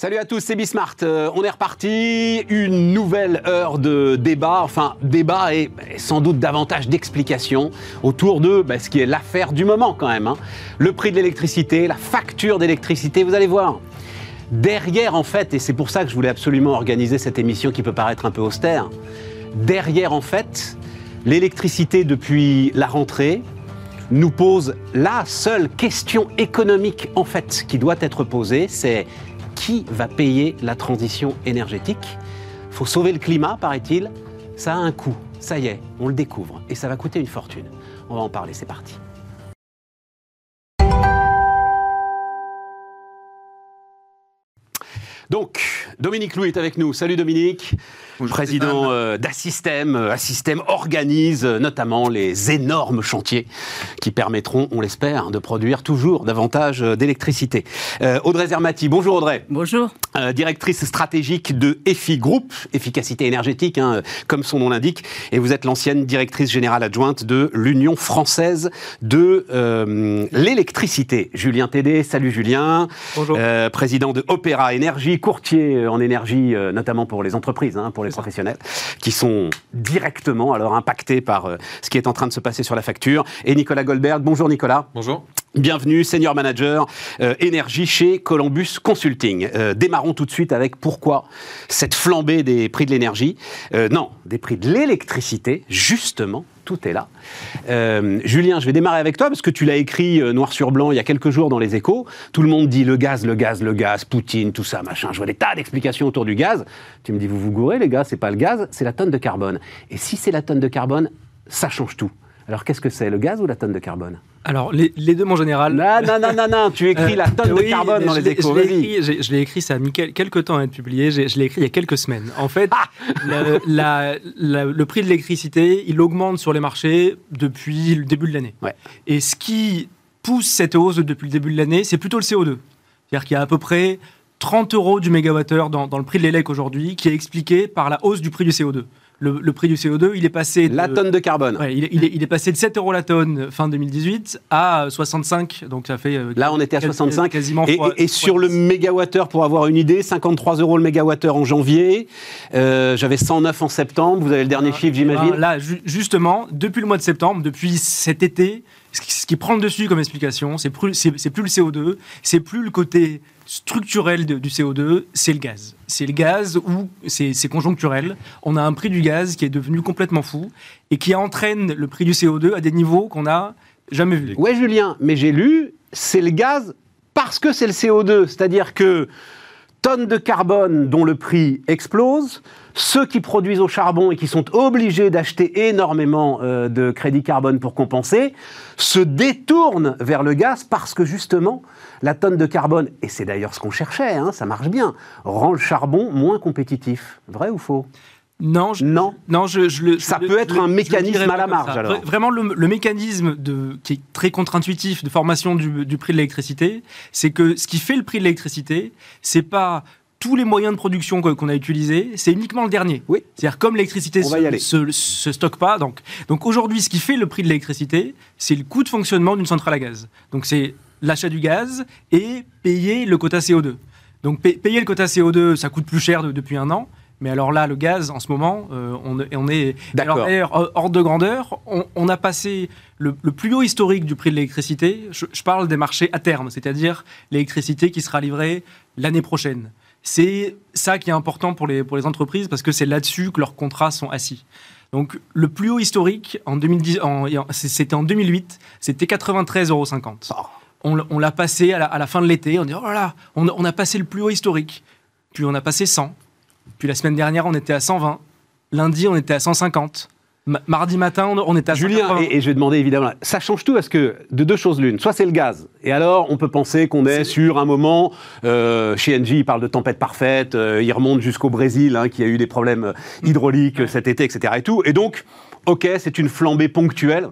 Salut à tous, c'est Bismart. Euh, on est reparti. Une nouvelle heure de débat, enfin débat et, sans doute davantage d'explications autour de bah, ce qui est l'affaire du moment quand même. hein. Le prix de l'électricité, la facture d'électricité, vous allez voir. Derrière en fait, et c'est pour ça que je voulais absolument organiser cette émission qui peut paraître un peu austère, derrière en fait, l'électricité depuis la rentrée, nous pose la seule question économique en fait qui doit être posée, c'est qui va payer la transition énergétique Faut sauver le climat, paraît-il. Ça a un coût. Ça y est, on le découvre et ça va coûter une fortune. On va en parler, c'est parti. Donc, Dominique Louis est avec nous. Salut Dominique, président euh, d'Assystem. Euh, Assystem organise euh, notamment les énormes chantiers qui permettront, on l'espère, de produire toujours davantage euh, d'électricité. Euh, Audrey Zermati, bonjour Audrey. Bonjour. Euh, directrice stratégique de EFI Group, efficacité énergétique, hein, comme son nom l'indique, et vous êtes l'ancienne directrice générale adjointe de l'Union française de euh, l'électricité. Julien Tédé, salut Julien. Bonjour. Euh, président de Opéra Énergie, courtier en énergie, euh, notamment pour les entreprises, hein, pour les professionnels, qui sont directement alors impactés par euh, ce qui est en train de se passer sur la facture. Et Nicolas Goldberg, bonjour Nicolas. Bonjour. Bienvenue, senior manager euh, énergie chez Columbus Consulting. Euh, démarrons tout de suite avec pourquoi cette flambée des prix de l'énergie. Non, des prix de l'électricité, justement, tout est là. Euh, Julien, je vais démarrer avec toi parce que tu l'as écrit euh, noir sur blanc il y a quelques jours dans les échos. Tout le monde dit le gaz, le gaz, le gaz, Poutine, tout ça, machin. Je vois des tas d'explications autour du gaz. Tu me dis, vous vous gourrez, les gars, c'est pas le gaz, c'est la tonne de carbone. Et si c'est la tonne de carbone, ça change tout. Alors qu'est-ce que c'est, le gaz ou la tonne de carbone? Alors, les, les deux, mon général. non, non, non, non, non, tu écris Euh, la tonne oui, de carbone mais dans les échos. Je l'ai écrit, je l'ai écrit, ça a mis quel- quelques temps à être publié. Je l'ai écrit il y a quelques semaines. En fait, Ah le, la- la- le prix de l'électricité, il augmente sur les marchés depuis le début de l'année. Ouais. Et ce qui pousse cette hausse depuis le début de l'année, c'est plutôt le CO2. C'est-à-dire qu'il y a à peu près 30 euros du mégawattheure dans, dans le prix de l'élec aujourd'hui, qui est expliqué par la hausse du prix du CO2. Le, le prix du CO2, il est passé de, La tonne de carbone. Ouais, il, est, il est- il est passé de 7 euros la tonne fin 2018 à 65, donc ça fait... euh, Là, on était à quasi- 65. Quasiment Et, fois- et- et fois sur le 10. mégawattheure, pour avoir une idée, 53 euros le mégawattheure en janvier. Euh, J'avais 109 en septembre. Vous avez le dernier chiffre, j'imagine Ben, Là, ju- justement, depuis le mois de septembre, depuis cet été, ce qui, prend le dessus comme explication, c'est plus, c'est- plus le CO2, c'est plus le côté structurel du CO2, c'est le gaz. C'est le gaz ou c'est c'est conjoncturel. On a un prix du gaz qui est devenu complètement fou et qui entraîne le prix du CO2 à des niveaux qu'on n'a jamais vus. Ouais, Julien, mais j'ai lu, c'est le gaz parce que c'est le CO2. C'est-à-dire que tonnes de carbone dont le prix explose, ceux qui produisent au charbon et qui sont obligés d'acheter énormément euh, de crédits carbone pour compenser, se détournent vers le gaz parce que justement, la tonne de carbone, et c'est d'ailleurs ce qu'on cherchait, hein, ça marche bien, rend le charbon moins compétitif. Vrai ou faux? Non, je, Non. non, je, je le- Ça je peut le- être un mécanisme à la marge, alors. Vra- Vraiment, le, le mécanisme de, qui est très contre-intuitif de formation du, du prix de l'électricité, c'est que ce qui fait le prix de l'électricité, c'est pas tous les moyens de production qu'on a utilisés, c'est uniquement le dernier. Oui. C'est-à-dire comme l'électricité se, se, se stocke pas, donc, donc aujourd'hui, ce qui fait le prix de l'électricité, c'est le coût de fonctionnement d'une centrale à gaz. Donc c'est l'achat du gaz et payer le quota CO2. Donc pa- payer le quota CO2, ça coûte plus cher de- depuis un an. Mais alors là, le gaz, en ce moment, euh, on, on est... Alors, d'ailleurs, hors- hors de grandeur, on, on a passé le, le plus haut historique du prix de l'électricité. Je, je parle des marchés à terme, c'est-à-dire l'électricité qui sera livrée l'année prochaine. C'est ça qui est important pour les, pour les entreprises parce que c'est là-dessus que leurs contrats sont assis. Donc le plus haut historique, en 2010, en- c'était en 2008, c'était 93,50 euros. On, l- on l'a passé à la, à la fin de l'été, on dit oh là là, on, on a passé le plus haut historique. Puis on a passé 100. Puis la semaine dernière, on était à 120. Lundi, on était à 150. Ma- mardi matin, on, était à Julien, 180. et, et je vais demander évidemment, ça change tout parce que de deux choses l'une, soit c'est le gaz, et alors on peut penser qu'on est sur un moment, euh, chez Engie, il parle de tempête parfaite, euh, il remonte jusqu'au Brésil, hein, qui a eu des problèmes euh, hydrauliques euh, cet été, etc. Et, tout. et donc, ok, c'est une flambée ponctuelle.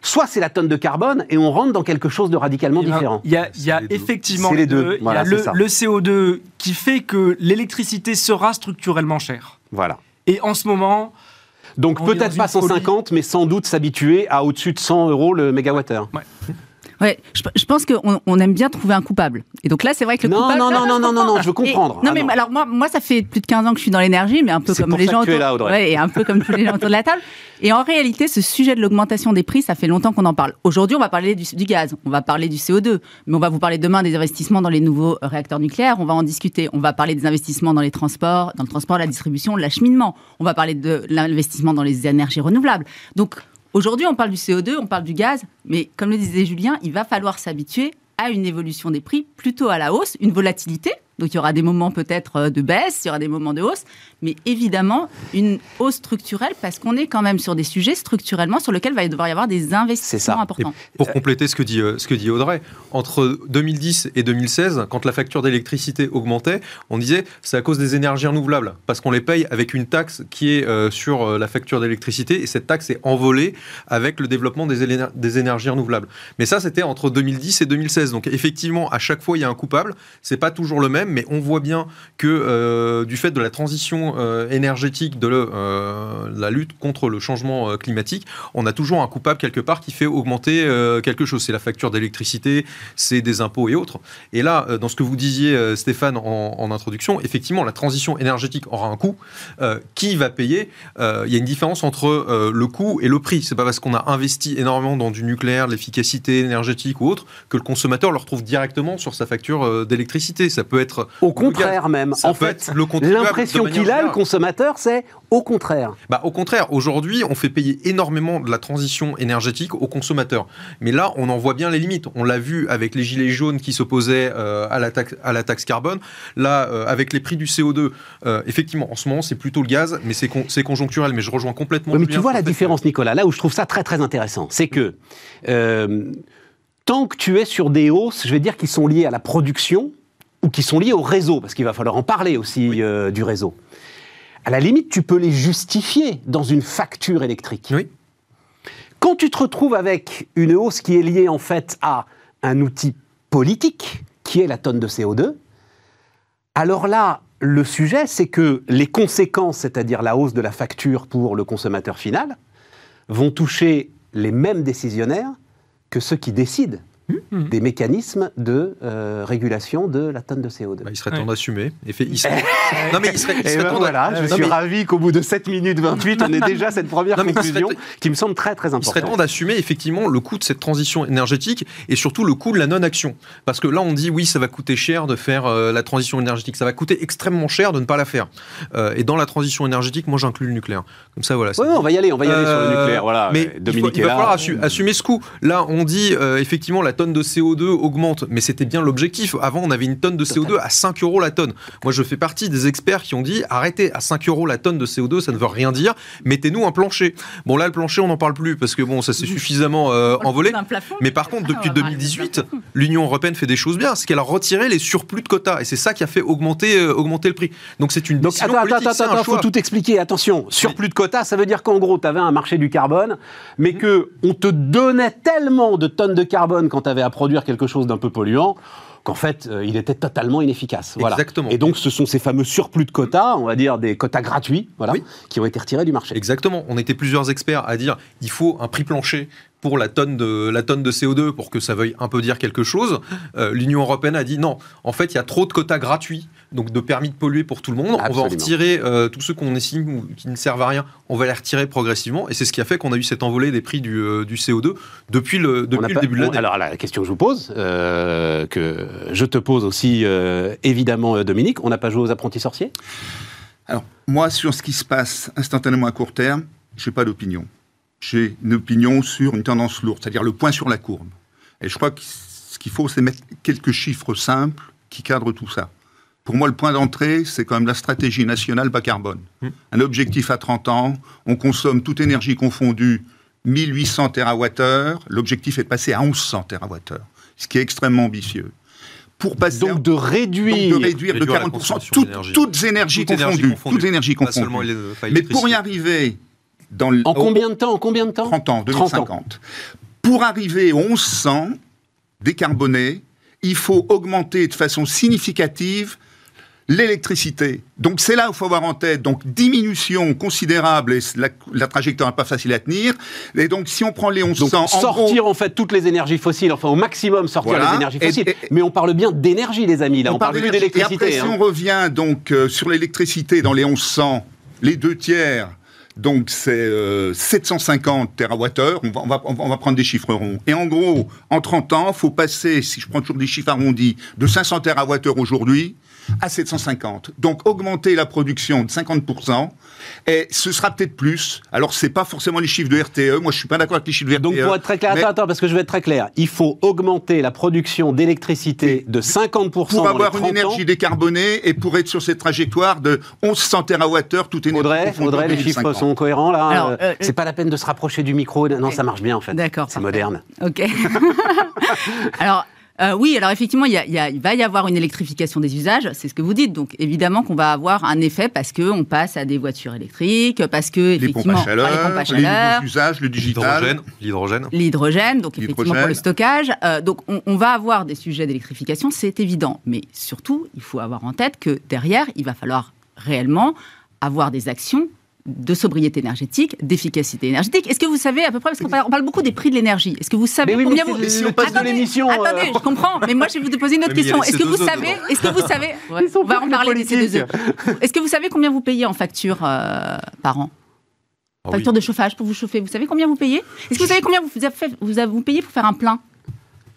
Soit c'est la tonne de carbone et on rentre dans quelque chose de radicalement ben, différent. Il y a, il y a C'est les deux. effectivement les deux. Il y Voilà, a c'est le, ça. le CO2 qui fait que l'électricité sera structurellement chère. Voilà. Et en ce moment, Donc peut-être pas une folie. 150, mais sans doute s'habituer à au-dessus de 100 euros le mégawattheure. Ouais, je, je pense qu'on on aime bien trouver un coupable. Et donc là, c'est vrai que le Non, coupable. non, non, non, non, non, non, je veux Et- comprendre. non, Ah mais non. alors moi, moi, ça fait plus de 15 ans que je suis dans l'énergie, mais un peu comme les ça gens que tu es autour, là, Audrey. Ouais, et un peu comme tous les gens autour de la table. Et en réalité, ce sujet de l'augmentation des prix, ça fait longtemps qu'on en parle. Aujourd'hui, on va parler du, du gaz, on va parler du CO2, mais on va vous parler demain des investissements dans les nouveaux réacteurs nucléaires. On va en discuter. On va parler des investissements dans les transports, dans le transport, la distribution, l'acheminement. On va parler de l'investissement dans les énergies renouvelables. Donc aujourd'hui, on parle du CO2, on parle du gaz, mais comme le disait Julien, il va falloir s'habituer à une évolution des prix plutôt à la hausse, une volatilité. Donc il y aura des moments peut-être euh, de baisse, il y aura des moments de hausse, mais évidemment une hausse structurelle parce qu'on est quand même sur des sujets structurellement sur lesquels il va devoir y avoir des investissements importants. Pour compléter ce que, dit, euh, ce que dit Audrey, entre 2010 et 2016, quand la facture d'électricité augmentait, on disait c'est à cause des énergies renouvelables, parce qu'on les paye avec une taxe qui est euh, sur la facture d'électricité, et cette taxe est envolée avec le développement des, des énergies renouvelables. Mais ça, c'était entre 2010 et 2016. Donc effectivement, à chaque fois, il y a un coupable. C'est pas toujours le même, mais on voit bien que euh, du fait de la transition euh, énergétique, de euh, la lutte contre le changement climatique, on a toujours un coupable quelque part qui fait augmenter quelque chose. C'est la facture d'électricité, c'est des impôts et autres. Et là, dans ce que vous disiez, Stéphane, en, introduction, effectivement, la transition énergétique aura un coût. Qui va payer? Il y a une différence entre le coût et le prix. C'est pas parce qu'on a investi énormément dans du nucléaire, l'efficacité énergétique ou autre, que le consommateur le retrouve directement sur sa facture d'électricité. Ça peut être Au contraire même. En fait, l'impression qu'il a, le consommateur, c'est au contraire. Bah, au contraire, aujourd'hui, on fait payer énormément de la transition énergétique aux consommateurs. Mais là, on en voit bien les limites. On l'a vu avec les gilets jaunes qui s'opposaient euh, à, la taxe, à la taxe carbone. Là, euh, avec les prix du CO2, euh, effectivement, en ce moment, c'est plutôt le gaz, mais c'est con- c'est conjoncturel. Mais je rejoins complètement. Oui, mais tu vois la différence, Nicolas, là où je trouve ça très très intéressant, c'est que tant que tu es sur des hausses, je vais dire, qui sont liées à la production ou qui sont liées au réseau, parce qu'il va falloir en parler aussi Oui. euh, du réseau. À la limite, tu peux les justifier dans une facture électrique. Oui. Quand tu te retrouves avec une hausse qui est liée en fait à un outil politique, qui est la tonne de CO2, alors là, le sujet, c'est que les conséquences, c'est-à-dire la hausse de la facture pour le consommateur final, vont toucher les mêmes décisionnaires que ceux qui décident Mhm. des mécanismes de euh, régulation de la tonne de CO2. Bah, il serait temps Ouais. d'assumer. Il serait- non, mais il serait, il ben temps voilà, je Non, suis mais- ravi qu'au bout de 7 minutes 28, on ait déjà cette première Non, il serait- conclusion qui me semble très très Il serait temps importante. d'assumer effectivement le coût de cette transition énergétique et surtout le coût de la non-action. Parce que là, on dit oui, ça va coûter cher de faire euh, la transition énergétique. Ça va coûter extrêmement cher de ne pas la faire. Euh, et dans la transition énergétique, moi, j'inclus le nucléaire. Comme ça, voilà. Ouais, on va y aller, on va y aller sur le nucléaire. Voilà, mais il, faut- Dominique il est va falloir assu- assumer ce coût. Là, on dit euh, effectivement la tonne de CO2 augmente, mais c'était bien l'objectif. Avant, on avait une tonne de CO2 à 5 euros la tonne. Moi, je fais partie des experts qui ont dit arrêtez, à 5 euros la tonne de CO2, ça ne veut rien dire. Mettez-nous un plancher. Bon, là, le plancher, on n'en parle plus parce que bon, ça s'est suffisamment euh, envolé. Plafond. Mais par contre, Ah, depuis on va parler de 2018, plafond. l'Union européenne fait des choses bien, c'est qu'elle a retiré les surplus de quotas, et c'est ça qui a fait augmenter, euh, augmenter le prix. Donc c'est une Donc décision attends, attends, politique, attends, faut tout expliquer. Attention, surplus de quotas, ça veut dire qu'en gros, tu avais un marché du carbone, mais que on te donnait tellement de tonnes de carbone quand tu avais à produire quelque chose d'un peu polluant qu'en fait, euh, il était totalement inefficace. Voilà. Exactement. Et donc, ce sont ces fameux surplus de quotas, on va dire des quotas gratuits, voilà, Oui. qui ont été retirés du marché. Exactement. On était plusieurs experts à dire il faut un prix plancher pour la tonne de, la tonne de CO2 pour que ça veuille un peu dire quelque chose. Euh, L'Union européenne a dit non, en fait, il y a trop de quotas gratuits, donc de permis de polluer pour tout le monde. On va en retirer euh, tous ceux qu'on estime ou qui ne servent à rien, on va les retirer progressivement. Et c'est ce qui a fait qu'on a eu cette envolée des prix du, euh, du CO2 depuis le, On depuis n'a le pas- début de l'année. Alors, la question que je vous pose, euh, que je te pose aussi, euh, évidemment, Dominique, on n'a pas joué aux apprentis sorciers? Alors, moi, sur ce qui se passe instantanément à court terme, j'ai pas d'opinion. J'ai une opinion sur une tendance lourde, c'est-à-dire le point sur la courbe. Et je crois que ce qu'il faut, c'est mettre quelques chiffres simples qui cadrent tout ça. Pour moi, le point d'entrée, c'est quand même la stratégie nationale bas carbone. Mmh. Un objectif à 30 ans, on consomme toute énergie confondue 1800 TWh, l'objectif est de passer à 1100 TWh, ce qui est extrêmement ambitieux. Pour passer Donc, de réduire. donc de réduire de réduire la 40% consommation toutes, toutes énergies Toute énergie confondues. confondue. Toutes énergies confondues. pas Mais pour y arriver dans En combien de temps En combien de temps 30 ans, 30 ans. 2050. Pour arriver aux 1100 décarbonés, il faut augmenter de façon significative l'électricité. Donc c'est là où il faut avoir en tête, donc diminution considérable, et la, la trajectoire n'est pas facile à tenir. Et donc si on prend les 1100... Donc en sortir gros, en fait toutes les énergies fossiles, enfin au maximum sortir Voilà. les énergies fossiles. et- Mais on parle bien d'énergie, les amis. Là, on, parle plus d'énergie. Et d'électricité. après, si hein. on revient donc euh, sur l'électricité dans les 1100, les deux tiers, donc c'est euh, 750 TWh, on va, on, va, on va prendre des chiffres ronds. Et en gros, en 30 ans, faut passer, si je prends toujours des chiffres arrondis, de 500 TWh aujourd'hui à 750. Donc augmenter la production de 50%, et ce sera peut-être plus. Alors c'est pas forcément les chiffres de RTE, moi je suis pas d'accord avec les chiffres de RTE. Donc pour être très clair, mais- attends, attends, parce que je vais être très clair, il faut augmenter la production d'électricité de 50% pour dans avoir les une 30 énergie ans. décarbonée et pour être sur cette trajectoire de 1100 TWh, tout énergie Audrey, Audrey, les chiffres 2050. sont cohérents là. Alors, euh, euh, c'est pas la peine de se rapprocher du micro. Non, ça marche bien en fait. D'accord, C'est moderne. Ok. alors, euh, oui, alors effectivement, il, y a- il y a- il va y avoir une électrification des usages, c'est ce que vous dites. Donc, évidemment qu'on va avoir un effet parce qu'on passe à des voitures électriques, parce que, Les pompes effectivement, à chaleur, les pompes à les chaleur, nouveaux usages, le digital. L'hydrogène, l'hydrogène. l'hydrogène, donc effectivement pour le stockage. Euh, donc, on, on va avoir des sujets d'électrification, c'est évident. Mais surtout, il faut avoir en tête que derrière, il va falloir réellement avoir des actions de sobriété énergétique, d'efficacité énergétique. Est-ce que vous savez à peu près, parce qu'on parle, beaucoup des prix de l'énergie, est-ce que vous savez Mais oui, mais combien c'est vous... le- si le on passe titre de Attendez, l'émission. euh, Attendez, je comprends, mais moi je vais vous poser une autre Mais question. Est-ce que vous C2E savez, est-ce que vous savez, on va en parler des politiques. C2E. Est-ce que vous savez combien vous payez en facture euh, par an? Ah oui. Facture de chauffage pour vous chauffer. Vous savez combien vous payez? Est-ce que vous savez combien vous, avez fait- vous, avez- vous payez pour faire un plein?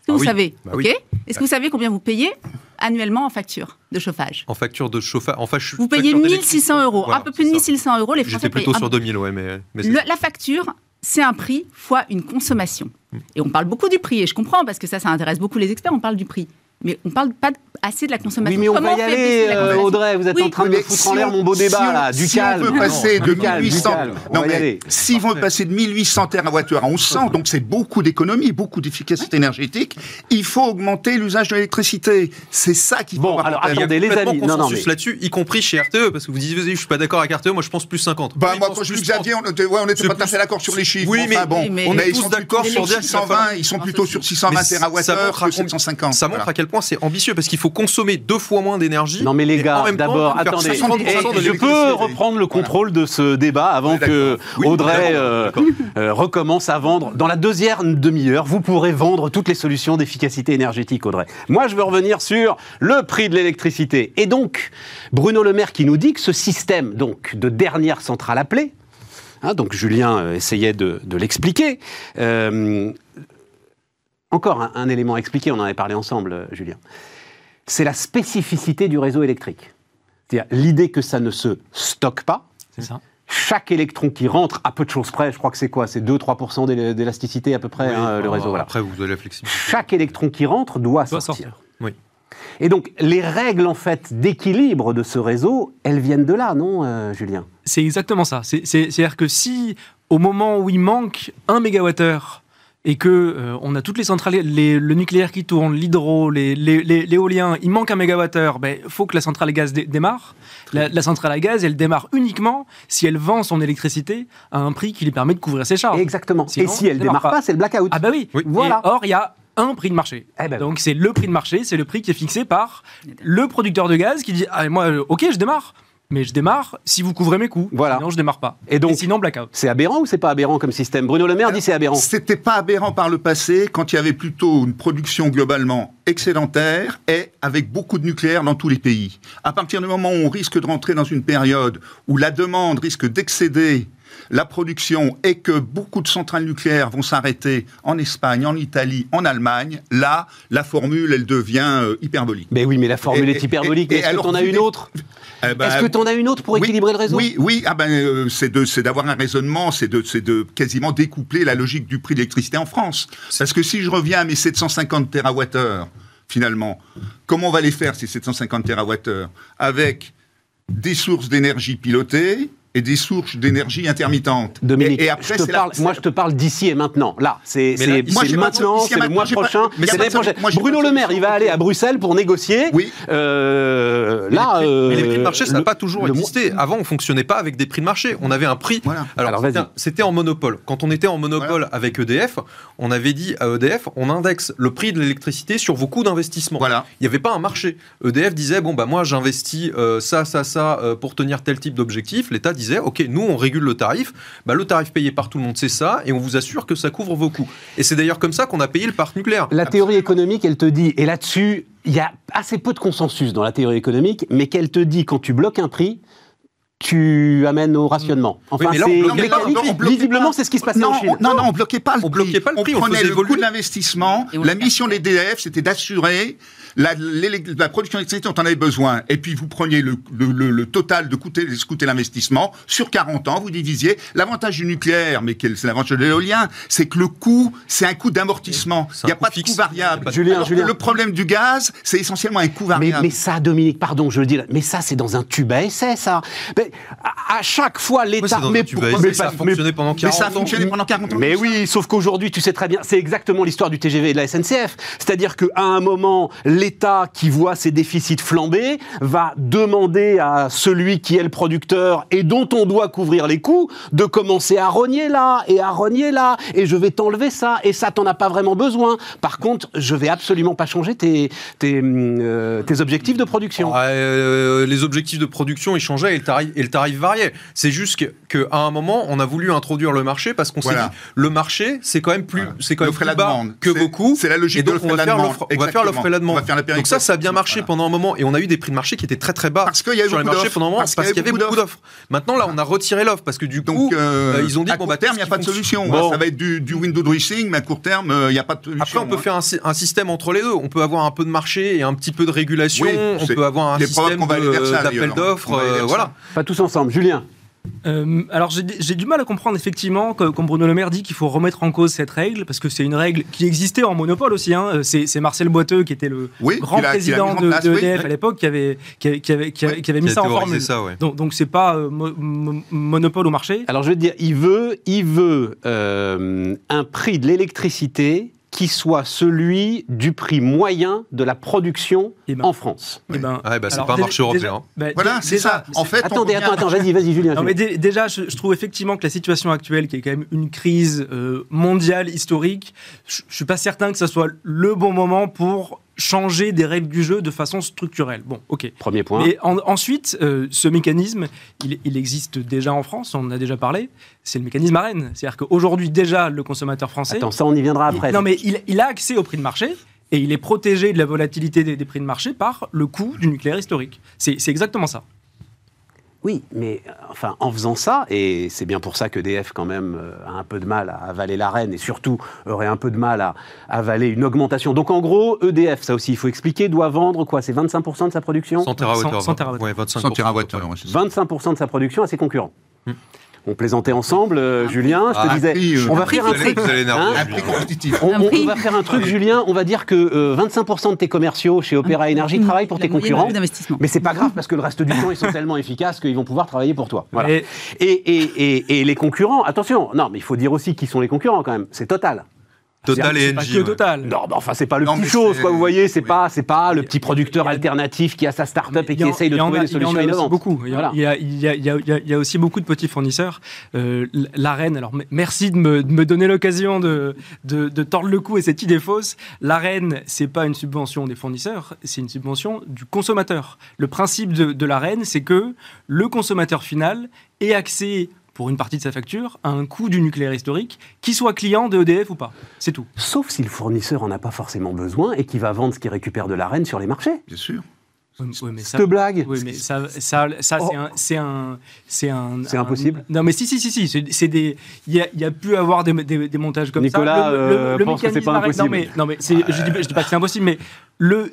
Que Ah vous oui. savez Bah Ok. oui. Est-ce que vous savez combien vous payez annuellement en facture de chauffage En facture de chauffage. En fa- Vous payez facture 1600 euros, Voilà, un peu plus de c'est ça. 1600 euros. Les Français J'étais plutôt payent sur 2000, ouais, mais. mais le- la facture, c'est un prix fois une consommation. Et on parle beaucoup du prix, et je comprends, parce que ça, ça intéresse beaucoup les experts, on parle du prix. Mais on parle pas assez de la consommation. Oui, mais on Comment va y aller, la euh, Audrey. Vous êtes Oui. en train de Oui, me mais foutre si en l'air on- mon beau si débat on- là. Du si on calme. veut passer Non, de du calme, du 1800 calme. On Non, mais si on veut passer de 1800 TWh à 1100, donc c'est beaucoup d'économies, beaucoup d'efficacité énergétique, il faut augmenter l'usage de l'électricité. C'est ça qu'il faut Bon, alors, en tête. Il y a Attendez, les amis, non, non, consensus mais- là-dessus, y compris chez RTE, parce que vous disiez, je suis pas d'accord avec RTE, moi je pense plus 50. Bah, Ils moi, quand je dis Xavier, on était, ouais, on était C'est pas tout à fait d'accord sur les chiffres. Oui, mais- bon, on est ils tous sont d'accord plutôt sur dire qu'il va 620, falloir- ils sont plutôt sur c'est- 620 Mais ça TWh montre à que com- 750. Ça montre à quel point c'est ambitieux, parce qu'il faut consommer deux fois moins d'énergie. Non mais les gars, d'abord, attendez, 50% de Et je peux reprendre le contrôle de ce débat avant que. Oui, Audrey euh, euh, recommence à vendre. Dans la deuxième demi-heure, vous pourrez vendre toutes les solutions d'efficacité énergétique, Audrey. Moi, je veux revenir sur le prix de l'électricité. Et donc, Bruno Le Maire qui nous dit que ce système donc de dernière centrale appelée, hein, donc Julien euh, essayait de, de l'expliquer. euh, encore un, un élément à expliquer, on en avait parlé ensemble, euh, Julien. C'est la spécificité du réseau électrique. C'est-à-dire l'idée que ça ne se stocke pas. C'est ça. Chaque électron qui rentre, à peu de choses près, je crois que c'est quoi? C'est 2-3% d'éla- d'élasticité à peu près, Oui, hein, le réseau. Voilà. Après, vous avez la flexibilité. Chaque électron qui rentre doit, Doit sortir. sortir. Oui. Et donc, les règles en fait d'équilibre de ce réseau, elles viennent de là, non, euh, Julien? C'est exactement ça. C'est- c'est- C'est-à-dire que si, au moment où il manque un mégawattheure et que euh, on a toutes les centrales, les- le nucléaire qui tourne, l'hydro, les- les- les- l'éolien, il manque un mégawattheure, il ben, faut que la centrale à gaz dé- démarre. La, la centrale à gaz, elle démarre uniquement si elle vend son électricité à un prix qui lui permet de couvrir ses charges. Exactement. Sinon, Et si elle ça démarre démarre pas, pas. c'est le blackout. Ah bah oui. Oui. Voilà. Et or, il y a un prix de marché. Eh ben Donc c'est le prix de marché, c'est le prix qui est fixé par le producteur de gaz qui dit ah, moi euh, ok je démarre, mais je démarre si vous couvrez mes coûts. Voilà. Sinon je démarre pas. Et donc- sinon blackout. C'est aberrant ou c'est pas aberrant comme système? Bruno Le Maire dit c'est aberrant. C'était pas aberrant par le passé quand il y avait plutôt une production globalement excédentaire et avec beaucoup de nucléaire dans tous les pays. À partir du moment où on risque de rentrer dans une période où la demande risque d'excéder la production et que beaucoup de centrales nucléaires vont s'arrêter en Espagne, en Italie, en Allemagne, là, la formule, elle devient euh, hyperbolique. Mais oui, mais la formule Et- est hyperbolique. Est-ce que t'en as une autre Eh ben, Est-ce que t'en as une autre pour oui, équilibrer le réseau Oui, oui, ah ben, euh, c'est d'avoir un raisonnement, c'est de, c'est de quasiment découpler la logique du prix de l'électricité en France. Parce que si je reviens à mes 750 TWh, finalement, comment on va les faire ces 750 TWh Avec des sources d'énergie pilotées, et des sources d'énergie intermittentes. Dominique, et, et après, je te la- moi je te parle d'ici et maintenant. Là, c'est maintenant, c'est le mois prochain, c'est l'année prochaine. Moi, Bruno Le Maire, il va aller à Bruxelles pour négocier. Oui. Euh, Mais là, les prix, mais les prix de euh, marché, ça n'a pas toujours existé. Avant, on fonctionnait pas avec des prix de marché. On avait un prix. Voilà. Alors, Alors, c'était vas-y. un- c'était en monopole. Quand on était en monopole avec EDF, on avait dit à EDF, on indexe le prix de l'électricité sur vos coûts d'investissement. Voilà. Il n'y avait pas un marché. EDF disait, bon, bah, moi, j'investis euh, ça, ça, ça euh, pour tenir tel type d'objectif. L'État disait, OK, nous, on régule le tarif. Bah, le tarif payé par tout le monde, c'est ça. Et on vous assure que ça couvre vos coûts. Et c'est d'ailleurs comme ça qu'on a payé le parc nucléaire. La théorie économique, elle te dit, et là-dessus, il y a assez peu de consensus dans la théorie économique, mais qu'elle te dit, quand tu bloques un prix, tu amènes au rationnement. Enfin, mais là, on c'est bloquait pas, mécanique. on visiblement, c'est ce qui se passait non, en Chine. on- non, non, on bloquait pas le On prix. bloquait pas le prix, on prenait faisait le coût de l'investissement. On La mission des DF, c'était d'assurer la, production d'électricité dont on avait besoin. Et puis, vous preniez le, le- le- le total de coûter, de coûter l'investissement sur 40 ans, vous divisiez. L'avantage du nucléaire, mais quel- c'est l'avantage de l'éolien, c'est que le coût, c'est un coût d'amortissement. Il n'y a pas de fixe. coût variable. Julien, Julien. Le problème du gaz, c'est essentiellement un coût variable. mais ça, Dominique, pardon, je le dis, là, mais ça, c'est dans un tube à essai, ça. Mais à, à chaque fois, l'État. mais pourquoi- ça a mais- fonctionné pendant 40 Mais ça a ans. fonctionné pendant 40 ans. Mais oui, sauf qu'aujourd'hui, tu sais très bien, c'est exactement l'histoire du TGV et de la SNCF. C'est-à-dire qu'à un moment, l'État qui voit ses déficits flamber va demander à celui qui est le producteur et dont on doit couvrir les coûts de commencer à rogner là et à rogner là et je vais t'enlever ça et ça t'en as pas vraiment besoin. Par contre, je vais absolument pas changer tes tes, euh, tes objectifs de production. Euh, les objectifs de production ils changeaient et le tarif, et le tarif variait. C'est juste que- qu'à un moment, on a voulu introduire le marché parce qu'on Voilà. s'est dit le marché, c'est quand même plus, Voilà. c'est quand même L'offre et plus la bas demande. que coûts. c'est la logique et donc de on va faire on va l'offre et la demande. Faire la donc ça, ça a bien marché Voilà. pendant un moment et on a eu des prix de marché qui étaient très très bas Parce qu'il y a eu sur les beaucoup marchés d'offres. pendant un moment Parce parce qu'il y avait beaucoup d'offres. Maintenant là, on a retiré l'offre parce que du coup, Donc, euh, ils ont dit à bon court bah terme, il n'y a pas de solution. Bon. Ça va être du, du window dressing, mais à court terme, euh, il n'y a pas de solution. Après, on peut hein. faire un, sy- un système entre les deux. On peut avoir un peu de marché et un petit peu de régulation. Oui, on peut avoir un système d'appel d'offres. Euh, voilà. Pas tous ensemble. Julien. Euh, alors j'ai du mal à comprendre effectivement, que- comme Bruno Le Maire dit qu'il faut remettre en cause cette règle, parce que c'est une règle qui existait en monopole aussi. hein. Euh, C'est Marcel Boiteux qui était le Oui, grand a- président de, place, de oui. EDF à l'époque qui avait, qui avait, qui avait, qui avait- qui avait mis ça en formule. ça, ouais. Donc c'est pas euh, mo- mo- monopole au marché. Alors je veux dire, il veut, il veut euh, un prix de l'électricité qui soit celui du prix moyen de la production Eh ben. en France. Eh ben, Ouais, bah, c'est alors, pas un marché européen. déjà- bah, Voilà, c'est ça. En fait, Attendez, attends, attends, vas-y, vas-y, Julien. Non, mais déjà, je, je trouve effectivement que la situation actuelle, qui est quand même une crise euh, mondiale, historique, je, je suis pas certain que ce soit le bon moment pour changer des règles du jeu de façon structurelle. Bon, ok. Premier point. En- ensuite, euh, ce mécanisme, il, il existe déjà en France, on en a déjà parlé, c'est le mécanisme AREN. C'est-à-dire qu'aujourd'hui, déjà, le consommateur français, Attends, ça on y viendra après. non, mais il, il a accès au prix de marché et il est protégé de la volatilité des, des prix de marché par le coût du nucléaire historique. C'est exactement ça. Oui, mais euh, enfin, en faisant ça, et c'est bien pour ça que DF quand même euh, a un peu de mal à avaler l'arène et surtout aurait un peu de mal à avaler une augmentation. Donc en gros, EDF, ça aussi il faut expliquer, doit vendre quoi? C'est 25% de sa production? 100 TWh. 100 100 TWh. Ouais, 25 100 TWh, ouais, c'est ça. 25% de sa production à ses concurrents. On plaisantait ensemble, euh, Julien, je te Ah, disais, prix, euh, on va prix faire un truc. Hein. On, va faire un truc, Julien. On va dire que euh, 25% de tes commerciaux chez Opéra Énergie travaillent pour La tes concurrents. Mais c'est pas grave parce que le reste du temps, ils sont tellement efficaces qu'ils vont pouvoir travailler pour toi. Voilà. Et- Et, et, et, et les concurrents, attention, non, mais il faut dire aussi qui sont les concurrents quand même. C'est Total. Total et que. Total. Non, bah, enfin, c'est pas le Non, petit mais chose, quoi. Vous voyez, c'est oui. pas, c'est pas le petit producteur a- alternatif qui a sa start-up et qui en- essaye de trouver a- des solutions Il y en a innovantes. beaucoup. Il y, a, Voilà. il y il y il y aussi beaucoup de petits fournisseurs. Euh, L'AREN, alors merci de me, de me donner l'occasion de, de, de tordre le cou et cette idée fausse. L'AREN, c'est pas une subvention des fournisseurs, c'est une subvention du consommateur. Le principe de, de l'AREN, c'est que le consommateur final ait accès pour une partie de sa facture à un coût du nucléaire historique, qui soit client de EDF ou pas. C'est tout. Sauf si le fournisseur en a pas forcément besoin et qui va vendre ce qu'il récupère de l'arène sur les marchés. Bien sûr. Oui, mais ça- Cette blague. Oui, mais ça, ça, ça Oh. c'est un, c'est un, c'est un- impossible Non, mais si, si, si, si. c'est- des, il y a, il y a pu avoir des, des, des montages comme Nicolas, ça. euh, pense que c'est pas impossible. Non, mais, non, mais c'est- je dis, je dis pas que c'est impossible, mais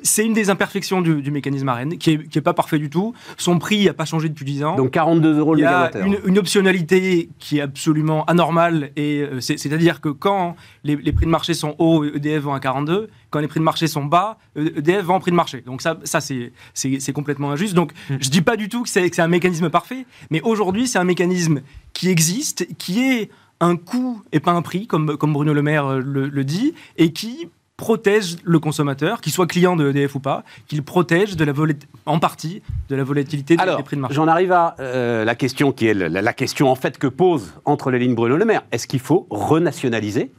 c'est une des imperfections du, du mécanisme AREN, qui est, qui est pas parfait du tout. Son prix n'a pas changé depuis 10 ans. Donc 42 euros il le y a mégawattheure. une, une optionnalité qui est absolument anormale, et euh, c'est- c'est-à-dire que quand les, les prix de marché sont hauts, EDF vend à 42, quand les prix de marché sont bas, EDF vend en prix de marché. Donc ça, ça c'est complètement injuste. Donc je dis pas du tout que c'est un mécanisme parfait, mais aujourd'hui c'est un mécanisme qui existe, qui est un coût et pas un prix, comme, comme Bruno Le Maire euh, le, le dit, et qui protège le consommateur, qu'il soit client de EDF ou pas, qu'il protège de la volat- en partie de la volatilité des, Alors, des prix de marché. j'en arrive à euh, la question qui est le- la, la question en fait que pose entre les lignes Bruno Le Maire. Est-ce qu'il faut renationaliser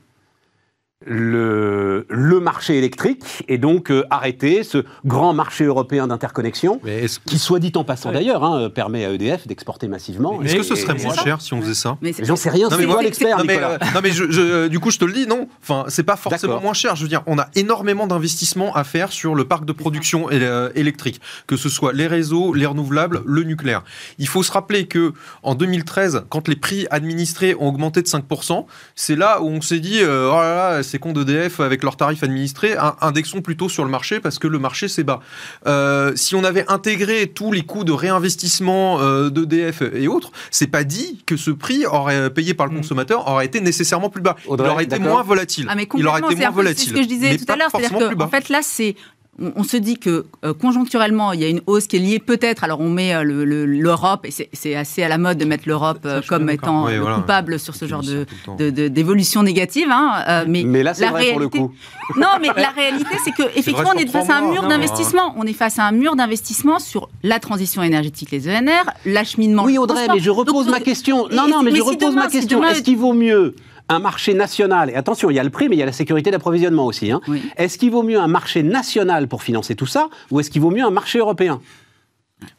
le, le marché électrique et donc euh, arrêter ce grand marché européen d'interconnexion qui, soit dit en passant Ouais. d'ailleurs, hein, permet à EDF d'exporter massivement. est-ce que ce serait et- moins cher si on faisait ça J'en sais rien, c'est toi moi, l'expert, non mais, Nicolas. euh, non, mais je, je- du coup je te le dis non enfin c'est pas forcément moins cher je veux dire on a énormément d'investissements à faire sur le parc de production euh, électrique que ce soit les réseaux les renouvelables le nucléaire il faut se rappeler que en 2013 quand les prix administrés ont augmenté de 5% c'est là où on s'est dit euh, oh là là c'est con d'EDF avec leurs tarifs administrés indexons plutôt sur le marché parce que le marché c'est bas Euh, si on avait intégré tous les coûts de réinvestissement euh, d'EDF et autres c'est pas dit que ce prix aurait payé par le Mm. consommateur aurait été nécessairement plus bas Audrey, il aurait été moins volatile. Ah, mais il aurait été moins volatile. C'est ce que je disais mais tout pas à l'heure, forcément c'est-à-dire plus que, bas. en fait, là, c'est on, on se dit que euh, conjoncturellement, il y a une hausse qui est liée peut-être. Alors, on met euh, le- le- l'Europe, et c'est- assez à la mode de mettre l'Europe euh, comme étant voilà. coupable sur ce genre dis de de- de- d'évolution négative. Hein, euh, mais, Mais là, c'est la vrai pour le réalité- coup. Non, mais la réalité, c'est que effectivement, on est face à un mur d'investissement. On est face à un mur d'investissement sur la transition énergétique, les ENR, l'acheminement. Oui, Audrey, mais je repose Donc, ma question. Non, non, mais, mais je si repose demain- ma question. Est-ce qu'il vaut mieux un marché national Et attention, il y a le prix, mais il y a la sécurité d'approvisionnement aussi. hein. Oui. Est-ce qu'il vaut mieux un marché national pour financer tout ça Ou est-ce qu'il vaut mieux un marché européen?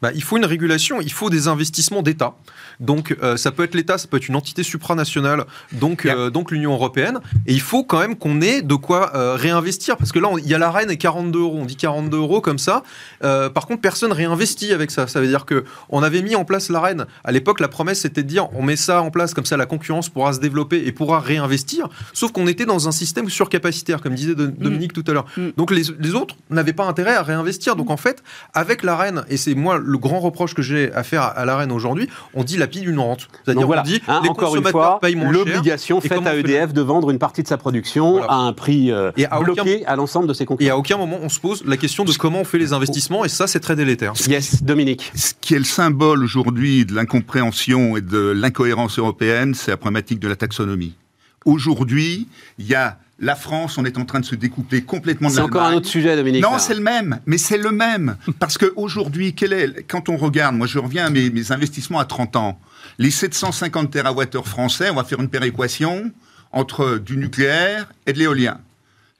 Bah, il faut une régulation, il faut des investissements d'État. Donc euh, ça peut être l'État, ça peut être une entité supranationale, donc, euh, donc l'Union européenne. Et il faut quand même qu'on ait de quoi euh, réinvestir. Parce que là, il y a la reine et 42 euros. On dit 42 euros comme ça. Par contre, personne réinvestit avec ça. Ça veut dire que on avait mis en place la reine. À l'époque, la promesse c'était de dire on met ça en place comme ça, la concurrence pourra se développer et pourra réinvestir. Sauf qu'on était dans un système surcapacitaire, comme disait De- Dominique tout à l'heure. Mm. Donc les, les autres n'avaient pas intérêt à réinvestir. Donc en fait, avec la reine, et c'est moi le grand reproche que j'ai à faire à, à la reine aujourd'hui, on dit la pile d'une rente. C'est-à-dire voilà, on dit hein, les encore une fois, payent moins l'obligation Et faite à EDF de vendre une partie de sa production Voilà. à un prix euh, Et à aucun- bloqué à l'ensemble de ses Et concurrents. à aucun moment on se pose la question de comment on fait les investissements, et ça c'est très délétère. Yes, Dominique. Ce qui est le symbole aujourd'hui de l'incompréhension et de l'incohérence européenne, c'est la problématique de la taxonomie. Aujourd'hui, il y a la France, on est en train de se découpler complètement de C'est encore un autre sujet, Dominique. Non, c'est le même, mais c'est le même. Parce qu'aujourd'hui, quand on regarde, moi je reviens à mes, mes investissements à 30 ans, les 750 TWh français, on va faire une péréquation entre du nucléaire et de l'éolien.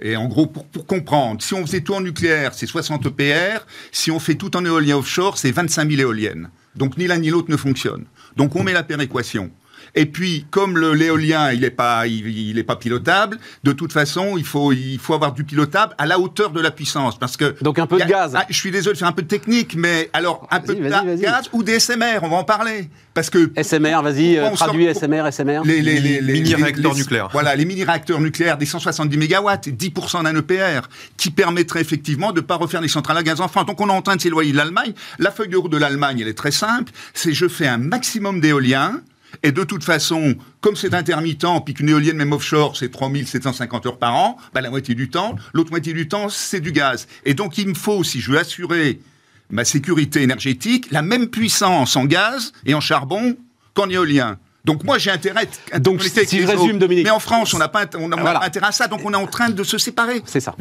Et en gros, pour, pour comprendre, si on faisait tout en nucléaire, c'est 60 EPR. Si on fait tout en éolien offshore, c'est 25 000 éoliennes. Donc ni l'un ni l'autre ne fonctionne. Donc on met la péréquation. Et puis, comme le- l'éolien, il n'est pas, il, il est pas pilotable, de toute façon, il faut, il faut avoir du pilotable à la hauteur de la puissance. Parce que Donc un peu de a- gaz. ah, je suis désolé faire un peu de technique, mais alors un peu de gaz ou des SMR, on va en parler. Parce que SMR, vas-y, euh, on sort- traduis SMR, SMR. les, les, les, les- Mini-réacteurs les- nucléaires. Voilà, les mini-réacteurs nucléaires des 170 mégawatts, 10% d'un EPR, qui permettraient effectivement de ne pas refaire les centrales à gaz en France. Donc on est en train de s'éloigner de l'Allemagne. La feuille de route de l'Allemagne, elle est très simple. C'est je fais un maximum d'éolien. Et de toute façon, comme c'est intermittent, puis qu'une éolienne même offshore, c'est 3750 heures par an, bah, la moitié du temps, l'autre moitié du temps, c'est du gaz. Et donc il me faut, si je veux assurer ma sécurité énergétique, la même puissance en gaz et en charbon qu'en éolien. Donc moi j'ai intérêt à Donc, si je résume, autres. Dominique. Mais en France, on n'a pas, on n'a Voilà. pas intérêt à ça, donc on est en train de se séparer. C'est ça.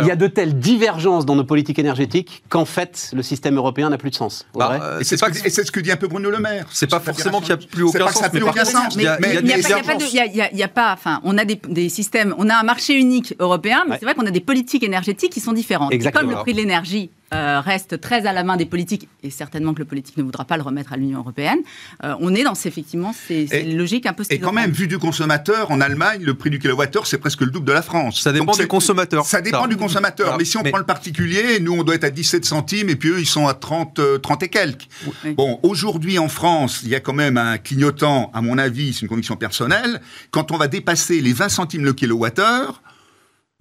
Il y a de telles divergences dans nos politiques énergétiques qu'en fait, le système européen n'a plus de sens. Bah, euh, Et c'est ce, que- ce dit un peu Bruno Le Maire. c'est pas forcément qu'il y a plus aucun C'est pas que sens, mais il n'y a, pas- enfin, on a des, des systèmes, on a un marché unique européen, mais Ouais. c'est vrai qu'on a des politiques énergétiques qui sont différentes. Et comme le prix de l'énergie euh, reste très à la main des politiques, et certainement que le politique ne voudra pas le remettre à l'Union européenne, euh, on est dans ces, effectivement ces, ces Et- logiques un peu Et quand même, vu du consommateur, en Allemagne, le prix du kilowattheure, c'est presque le double de la France. Ça dépend Donc, du consommateur. Ça dépend Ça. du consommateur. Mais si on Mais- prend le particulier, nous, on doit être à 17 centimes et puis eux, ils sont à 30, euh, 30 et quelques. Oui. Bon, aujourd'hui, en France, il y a quand même un clignotant, à mon avis, c'est une conviction personnelle. Quand on va dépasser les 20 centimes le kilowattheure,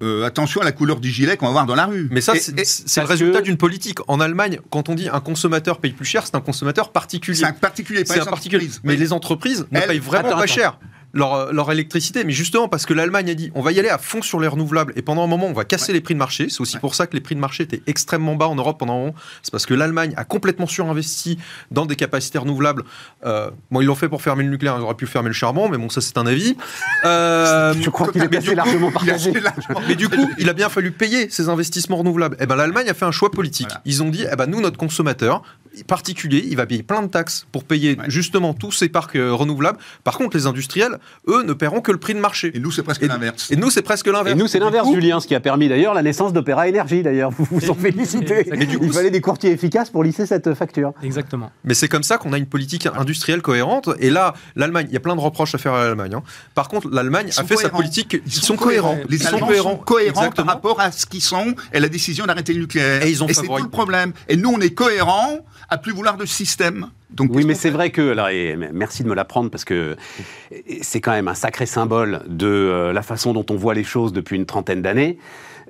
euh, attention à la couleur du gilet qu'on va voir dans la rue. Mais ça, c'est le résultat que- d'une politique. En Allemagne, quand on dit un consommateur paye plus cher, c'est un consommateur particulier. c'est un particulier, pas un particulier. Mais Oui. les entreprises ne Elles- payent vraiment Attends, pas attends. cher. Leur, leur électricité, mais justement parce que l'Allemagne a dit on va y aller à fond sur les renouvelables et pendant un moment on va casser les prix de marché. C'est aussi Ouais. pour ça que les prix de marché étaient extrêmement bas en Europe pendant un moment. C'est parce que l'Allemagne a complètement surinvesti dans des capacités renouvelables. Euh, bon, ils l'ont fait pour fermer le nucléaire, ils auraient pu fermer le charbon, mais bon, ça c'est un avis. Euh, Je crois qu'il est Mais du assez coup, largement il a partagé. assez largement mais du coup, il a bien fallu payer ces investissements renouvelables. Et ben l'Allemagne a fait un choix politique. Voilà. Ils ont dit, eh ben nous, notre consommateur particulier, il va payer plein de taxes pour payer Ouais. justement tous ces parcs euh, renouvelables. Par contre, les industriels, eux, ne paieront que le prix de marché. Et nous, c'est presque Et- l'inverse. Et nous, c'est presque Et l'inverse. nous, c'est Du l'inverse, Julien, ce qui a permis d'ailleurs la naissance d'Opéra Énergie, d'ailleurs. Vous vous en félicitez. Et du coup, Il fallait des courtiers efficaces pour lisser cette facture. Exactement. Mais c'est comme ça qu'on a une politique industrielle cohérente. Et là, l'Allemagne, il y a plein de reproches à faire à l'Allemagne. hein. Par contre, l'Allemagne a fait sa politique. Ils, sont, cohérents. Les Ils sont cohérents. sont cohérents par rapport à ce qu'ils sont et la décision d'arrêter le nucléaire. Et ils ont c'est tout le problème. Et nous, on est cohérents à plus vouloir de système. Donc, Oui, mais c'est vrai que, alors, et merci de me l'apprendre parce que c'est quand même un sacré symbole de euh, la façon dont on voit les choses depuis une trentaine d'années.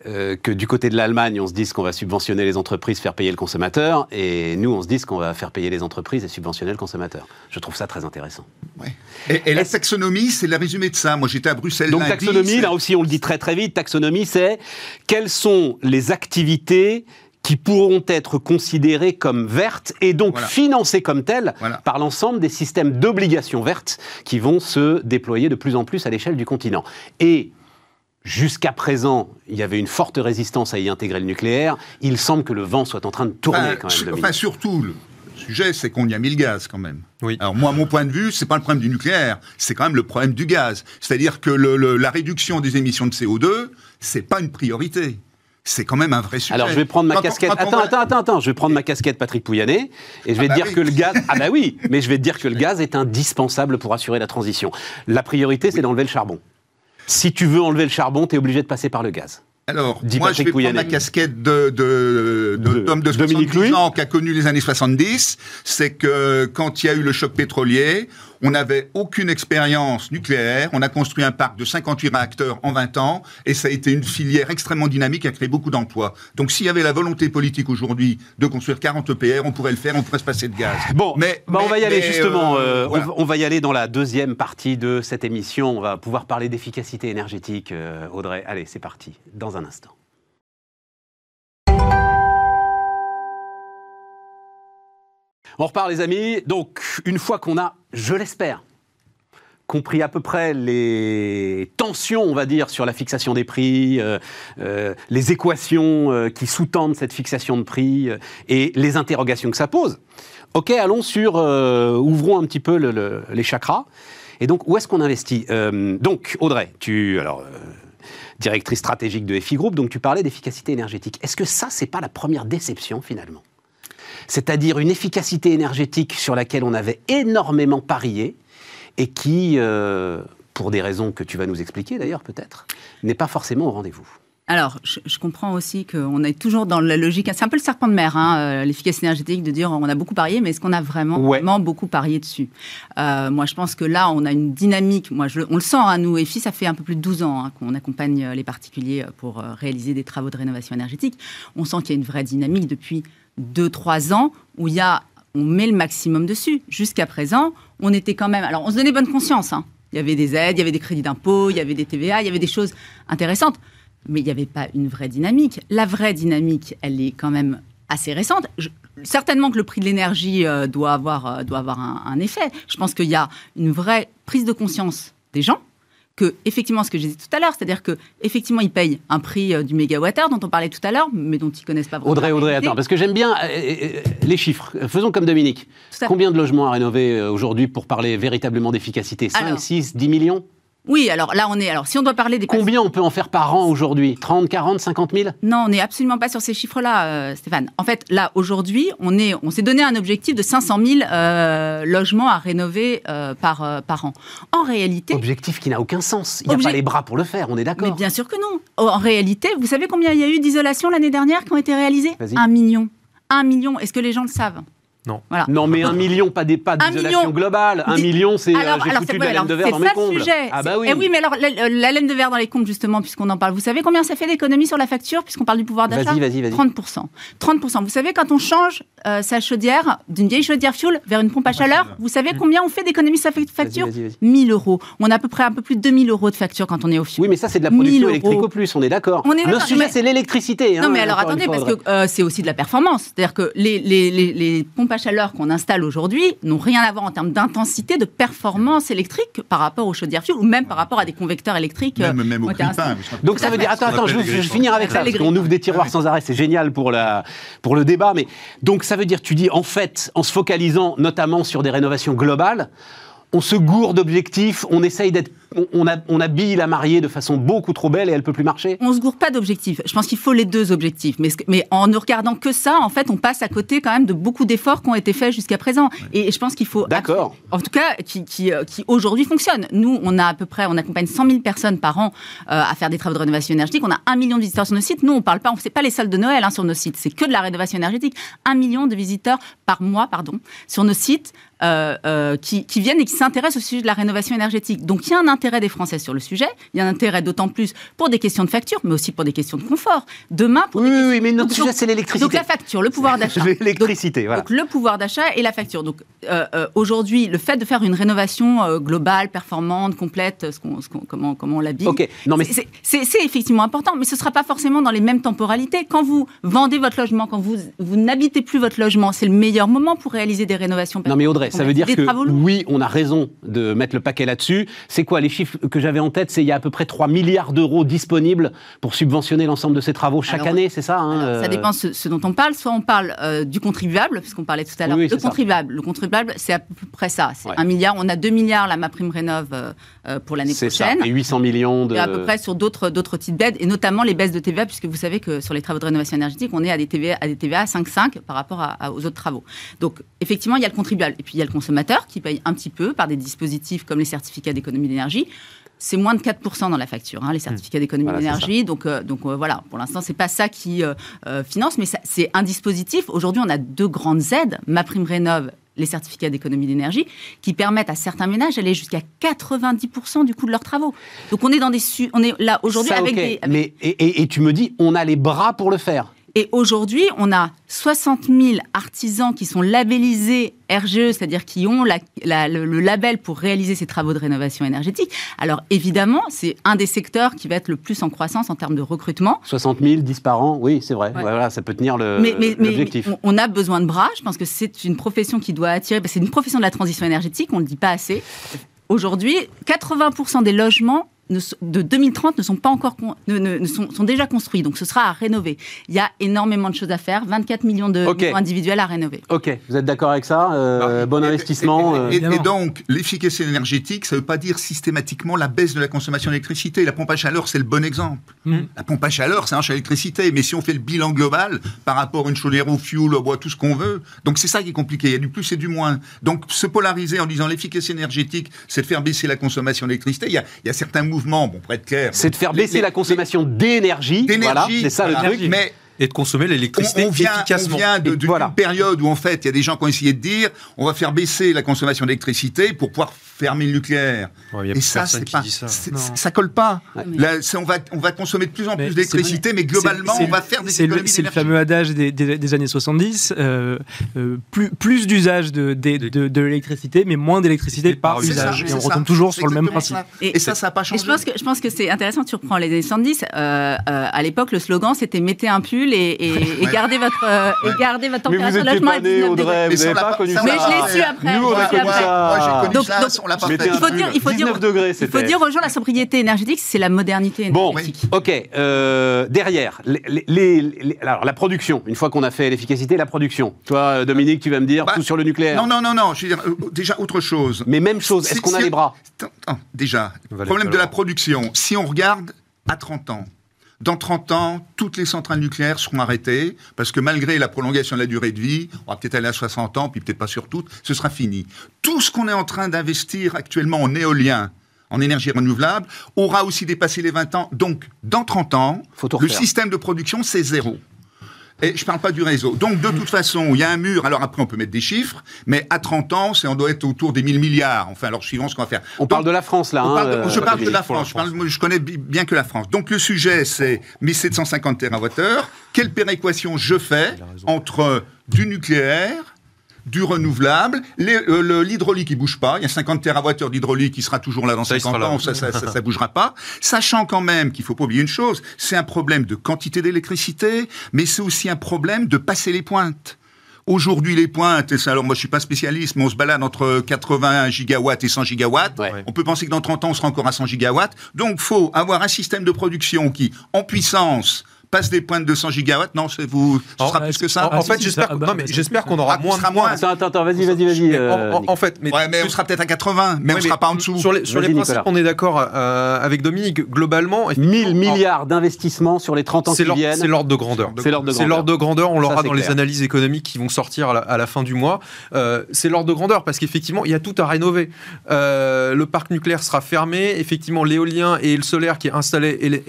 euh, que du côté de l'Allemagne, on se dise qu'on va subventionner les entreprises, faire payer le consommateur, et nous, on se dise qu'on va faire payer les entreprises et subventionner le consommateur. Je trouve ça très intéressant. Ouais. Et, et la taxonomie, c'est le résumé de ça. Moi, j'étais à Bruxelles Donc lundi, taxonomie, là aussi on le dit très très vite, taxonomie c'est quelles sont les activités qui pourront être considérées comme vertes et donc Voilà. financées comme telles Voilà. par l'ensemble des systèmes d'obligations vertes qui vont se déployer de plus en plus à l'échelle du continent. Et jusqu'à présent, il y avait une forte résistance à y intégrer le nucléaire. Il semble que le vent soit en train de tourner Enfin, quand même. enfin, surtout, le sujet, c'est qu'on y a mis le gaz quand même. Oui. Alors moi, mon point de vue, c'est pas le problème du nucléaire, c'est quand même le problème du gaz. C'est-à-dire que le- le- la réduction des émissions de CO2, c'est pas une priorité. C'est quand même un vrai sujet. Alors je vais prendre ma Quand casquette. on Attends, attends, attends, attends. Je vais prendre ma casquette Patrick Pouyanné et je vais Ah bah dire oui. que le gaz. Ah bah oui, mais je vais te dire que le gaz est indispensable pour assurer la transition. La priorité, c'est d'enlever le charbon. Si tu veux enlever le charbon, tu es obligé de passer par le gaz. Alors, Dit moi, je Patrick vais prendre ma casquette de, de, de, De de Dominique 70 Louis. ans qui a connu les années 70. C'est que quand il y a eu le choc pétrolier, on n'avait aucune expérience nucléaire. On a construit un parc de 58 réacteurs en 20 ans et ça a été une filière extrêmement dynamique qui a créé beaucoup d'emplois. Donc, s'il y avait la volonté politique aujourd'hui de construire 40 EPR, on pourrait le faire, on pourrait se passer de gaz. Bon, Mais- bah, on va y aller justement. euh, euh, on voilà. va- on, va y aller dans la deuxième partie de cette émission. On va pouvoir parler d'efficacité énergétique, euh, Audrey. Allez, c'est parti. Dans un instant. On repart, les amis. Donc, une fois qu'on a, je l'espère, compris à peu près les tensions, on va dire, sur la fixation des prix, euh, euh, les équations euh, qui sous-tendent cette fixation de prix et les interrogations que ça pose. Ok, allons sur, ouvrons un petit peu le- le- les chakras. Et donc, où est-ce qu'on investit Donc, Audrey, tu, alors, directrice stratégique de FI Group, donc tu parlais d'efficacité énergétique. Est-ce que ça, c'est pas la première déception finalement? C'est-à-dire une efficacité énergétique sur laquelle on avait énormément parié et qui, euh, pour des raisons que tu vas nous expliquer d'ailleurs peut-être, n'est pas forcément au rendez-vous. Alors, je, je comprends aussi qu'on est toujours dans la logique. C'est un peu le serpent de mer, hein, euh, l'efficacité énergétique, de dire on a beaucoup parié, mais est-ce qu'on a vraiment, Ouais. vraiment beaucoup parié dessus? Euh, Moi, je pense que là, on a une dynamique. Moi, je, on le sent, hein, nous, EFI, ça fait un peu plus de 12 ans hein, qu'on accompagne les particuliers pour réaliser des travaux de rénovation énergétique. On sent qu'il y a une vraie dynamique depuis 2-3 ans où il y a, on met le maximum dessus. Jusqu'à présent, on était quand même. Alors, on se donnait bonne conscience. hein. Il y avait des aides, il y avait des crédits d'impôt, il y avait des TVA, il y avait des choses intéressantes mais il n'y avait pas une vraie dynamique. La vraie dynamique, elle est quand même assez récente. Certainement que le prix de l'énergie euh, doit avoir, euh, doit avoir un effet. Je pense qu'il y a une vraie prise de conscience des gens que effectivement ce que j'ai dit tout à l'heure, c'est-à-dire que effectivement ils payent un prix euh, du mégawattheure dont on parlait tout à l'heure, mais dont ils connaissent pas vraiment. Audrey, Audrey, attends, parce que j'aime bien euh, euh, les chiffres. Faisons comme Dominique. Combien de logements à rénover aujourd'hui pour parler véritablement d'efficacité? 5, Alors. 6, 10 millions? Oui, alors là on est. Alors si on doit parler des Combien on peut en faire par an aujourd'hui? 30, 40, 50 000 Non, on n'est absolument pas sur ces chiffres-là, euh, Stéphane. En fait, là, aujourd'hui, on, est, on s'est donné un objectif de 500 000 euh, logements à rénover euh, par, par an. En réalité, Objectif qui n'a aucun sens. Il n'y a Obje- pas les bras pour le faire, on est mais d'accord bien sûr que non. En réalité, vous savez combien il y a eu d'isolations l'année dernière qui ont été réalisées? Un million. Un million. Est-ce que les gens le savent? Non, mais un million, pas des pas d'isolation million. globale. Un Des- million, c'est euh, Alors, j'ai foutu de la laine de verre c'est dans ça mes le combles. sujet. Ah bah oui. Eh oui, mais alors la, la- la laine de verre dans les comptes justement, puisqu'on en parle. Vous savez combien ça fait d'économie sur la facture, puisqu'on parle du pouvoir d'achat? Vas-y, vas-y, vas-y. 30%. 30%. Vous savez, quand on change euh, sa chaudière d'une vieille chaudière fuel vers une pompe à chaleur, vous savez combien on fait d'économie sur sa fa- facture? Vas-y, vas-y, vas-y. 1000 euros. On a à peu près un peu plus de 2000 euros de facture quand on est au fuel. Oui, mais ça, c'est de la 1000 production euros. électrique au plus, on est d'accord. On est Le d'accord, sujet, mais- c'est l'électricité. Non, hein, mais alors attendez, parce que euh, c'est aussi de la performance. C'est-à-dire que les, les, les, les pompes à chaleur qu'on installe aujourd'hui n'ont rien à voir en termes d'intensité, de performance électrique par rapport aux chaudières fuel ou même par rapport à des convecteurs électriques. euh, Même, même ont au prix pain. Donc ça veut dire, attends, attends, je, vais finir avec ça, parce qu'on ouvre des tiroirs sans arrêt, c'est génial pour, la, pour le débat, mais donc ça veut dire, tu dis, en fait, en se focalisant notamment sur des rénovations globales, on se gourde d'objectifs, on essaye d'être, on, on, a- on habille la mariée de façon beaucoup trop belle et elle peut plus marcher On se gourre pas d'objectifs. Je pense qu'il faut les deux objectifs. Mais, en ne regardant que ça, en fait, on passe à côté quand même de beaucoup d'efforts qui ont été faits jusqu'à présent. Et je pense qu'il faut. D'accord. En tout cas, qui, qui, euh, qui aujourd'hui fonctionnent. Nous, on a à peu près, on accompagne 100 000 personnes par an euh, à faire des travaux de rénovation énergétique. On a un million de visiteurs sur nos sites. Nous, on parle pas, on fait pas les salles de Noël hein, sur nos sites. C'est que de la rénovation énergétique. Un million de visiteurs par mois, pardon, sur nos sites. euh, euh, qui, qui viennent et qui s'intéressent au sujet de la rénovation énergétique. Donc il y a un intérêt des Français sur le sujet, il y a un intérêt d'autant plus pour des questions de facture, mais aussi pour des questions de confort. Demain, pour Oui, des oui, questions- mais notre Donc, sujet, c'est l'électricité. Donc la facture, le pouvoir d'achat. L'électricité, voilà. Donc le pouvoir d'achat et la facture. Donc euh, euh, aujourd'hui, le fait de faire une rénovation euh, globale, performante, complète, ce qu'on- ce qu'on- comment, comment on l'habille, Ok, non mais c'est- c'est c'est effectivement important, mais ce ne sera pas forcément dans les mêmes temporalités. Quand vous vendez votre logement, quand vous, vous n'habitez plus votre logement, c'est le meilleur moment pour réaliser des rénovations. Non mais Audrey, ça veut dire que oui, on a raison de mettre le paquet là-dessus. C'est quoi les chiffres que j'avais en tête C'est il y a à peu près 3 milliards d'euros disponibles pour subventionner l'ensemble de ces travaux chaque Alors, année, c'est ça hein, Alors, Ça euh, dépend ce, ce dont on parle. Soit on parle euh, du contribuable, puisqu'on parlait tout à l'heure. Oui, oui, le c'est ça. contribuable, le contribuable, c'est à peu près ça. C'est Ouais. un milliard. On a 2 milliards là, ma prime rénove euh, pour l'année C'est ça. prochaine. Et 800 millions de. Et à peu près sur d'autres d'autres types d'aides, et notamment les baisses de TVA, puisque vous savez que sur les travaux de rénovation énergétique, on est à des TVA à des TVA à 5,5 par rapport à- à- aux autres travaux. Donc effectivement, il y a le contribuable, et puis il y a le consommateur qui paye un petit peu par des dispositifs comme les certificats d'économie d'énergie. C'est moins de 4% dans la facture, hein, les certificats d'économie Voilà, d'énergie. Donc, euh, donc euh, voilà, pour l'instant, c'est pas ça qui euh, finance, mais c'est un dispositif. Aujourd'hui, on a deux grandes aides, ma prime rénove, les certificats d'économie d'énergie, qui permettent à certains ménages d'aller jusqu'à 90% du coût de leurs travaux. Donc on est dans des, on est là aujourd'hui avec des, avec- Mais et, et- et tu me dis, on a les bras pour le faire. Et aujourd'hui, on a 60 000 artisans qui sont labellisés RGE, c'est-à-dire qui ont la- la- le, le label pour réaliser ces travaux de rénovation énergétique. Alors évidemment, c'est un des secteurs qui va être le plus en croissance en termes de recrutement. 60 000, 10 par an, oui, c'est vrai. Ouais. Voilà, ça peut tenir le- mais, l'objectif. mais on, a besoin de bras. Je pense que c'est une profession qui doit attirer. C'est une profession de la transition énergétique. On ne le dit pas assez. Aujourd'hui, 80% des logements ne de 2030 ne sont pas encore ne, ne- ne sont, sont déjà construits. Donc ce sera à rénover. Il y a énormément de choses à faire. 24 millions de Ok. maisons individuelles à rénover. Ok, vous êtes d'accord avec ça Euh, Ah, Bon et- investissement. Et, euh, et- et Évidemment. donc, l'efficacité énergétique, ça ne veut pas dire systématiquement la baisse de la consommation d'électricité. La pompe à chaleur, c'est le bon exemple. Mm. La pompe à chaleur, c'est un chat d'électricité. Mais si on fait le bilan global par rapport à une chaudière au fuel, au bois, tout ce qu'on veut, donc c'est ça qui est compliqué. Il y a du plus et du moins. Donc, se polariser en disant l'efficacité énergétique, c'est de faire baisser la consommation d'électricité. Il y a, il y a certains mouvements, bon, clair. c'est de faire les- baisser les- la consommation d'énergie. d'énergie. Voilà, c'est ça voilà. le truc. Mais Et de consommer on, l'électricité vient, on efficacement. vient d'une voilà. période où en fait il y a des gens qui ont essayé de dire on va faire baisser la consommation d'électricité pour pouvoir fermer le nucléaire. Ouais, Et ça, c'est pas, ça. ça colle pas. Là, on va, on va consommer de plus en Mais plus d'électricité, mais globalement, on va faire des c'est le, économies c'est le fameux adage des, des- des années 70, euh, euh, plus, plus d'usage de, de, de l'électricité, mais moins d'électricité par ça, usage. Et on ça. retombe toujours sur le même principe. ça. Et, ça, ça n'a pas Et changé. je pense que je pense que c'est intéressant. Tu reprends les années 70. euh, euh, à l'époque, le slogan c'était mettez un et, et, et gardez votre euh, et gardez votre Mais vous température de étiez logement pas à né, 19 degrés. Audrey, Mais vous n'avez pas connu ça. Mais je l'ai su après. Nous, on a connu ça. Moi, j'ai connu Donc- Il faut dire, il faut dire, 19 degrés, il faut c'était. dire aux gens la sobriété énergétique, c'est la modernité Bon, énergétique. ok. euh, derrière, les, les- les- les- alors la production. Une fois qu'on a fait l'efficacité, la production. Toi, euh, Dominique, tu vas me dire Bah, tout sur le nucléaire. Non, non, non, non. Je veux dire, euh, déjà, autre chose. Mais même chose. Est-ce Si- qu'on a si- les bras déjà, problème de la production. Si on regarde à 30 ans, dans 30 ans, toutes les centrales nucléaires seront arrêtées, parce que malgré la prolongation de la durée de vie, on va peut-être aller à 60 ans, puis peut-être pas sur toutes, ce sera fini. Tout ce qu'on est en train d'investir actuellement en éolien, en énergie renouvelable, aura aussi dépassé les 20 ans. Donc, dans 30 ans, le système de production, c'est zéro. Et je parle pas du réseau. Donc, de toute façon, il y a un mur. Alors après, on peut mettre des chiffres, mais à 30 ans, c'est, on doit être autour des 1000 milliards. Enfin, alors suivant ce qu'on va faire. On parle de la France, là. On hein, parle de- euh, je parle de la France. Je, parle- connais bi- bien que la France. Donc le sujet, c'est 1750 TWh. Quelle péréquation je fais entre du nucléaire, du renouvelable, euh, l'hydraulique qui bouge pas. Il y a 50 TWh d'hydraulique qui sera toujours là dans Ça, il 50 sera là. ans. Ça, ça, ça, ça bougera pas. Sachant quand même qu'il faut pas oublier une chose. C'est un problème de quantité d'électricité, mais c'est aussi un problème de passer les pointes. Aujourd'hui, les pointes, et ça, alors moi je suis pas spécialiste, mais on se balade entre 80 gigawatts et 100 gigawatts. Ouais. On peut penser que dans 30 ans, on sera encore à 100 gigawatts. Donc, faut avoir un système de production qui, en puissance, passe des pointes de 100 gigawatts. Non, c'est vous, ce En- sera plus que ça. En, fait, j'espère qu'on aura Ah, moins points. moins. Attends, attends, attends, vas-y, vas-y, vas-y. Mais euh, en, en fait, mais, on sera peut-être à 80, mais on sera pas en dessous. Sur les, principes, on est d'accord euh, avec Dominique. Globalement, 1000 effectivement, milliards d'investissements sur les 30 ans qui viennent. c'est l'ordre de grandeur. C'est l'ordre de C'est grandeur. l'ordre de grandeur, on l'aura dans les analyses économiques qui vont sortir à la, fin du mois. Euh, c'est l'ordre de grandeur parce qu'effectivement, il y a tout à rénover. Euh, le parc nucléaire sera fermé. Effectivement, l'éolien et le solaire qui est installé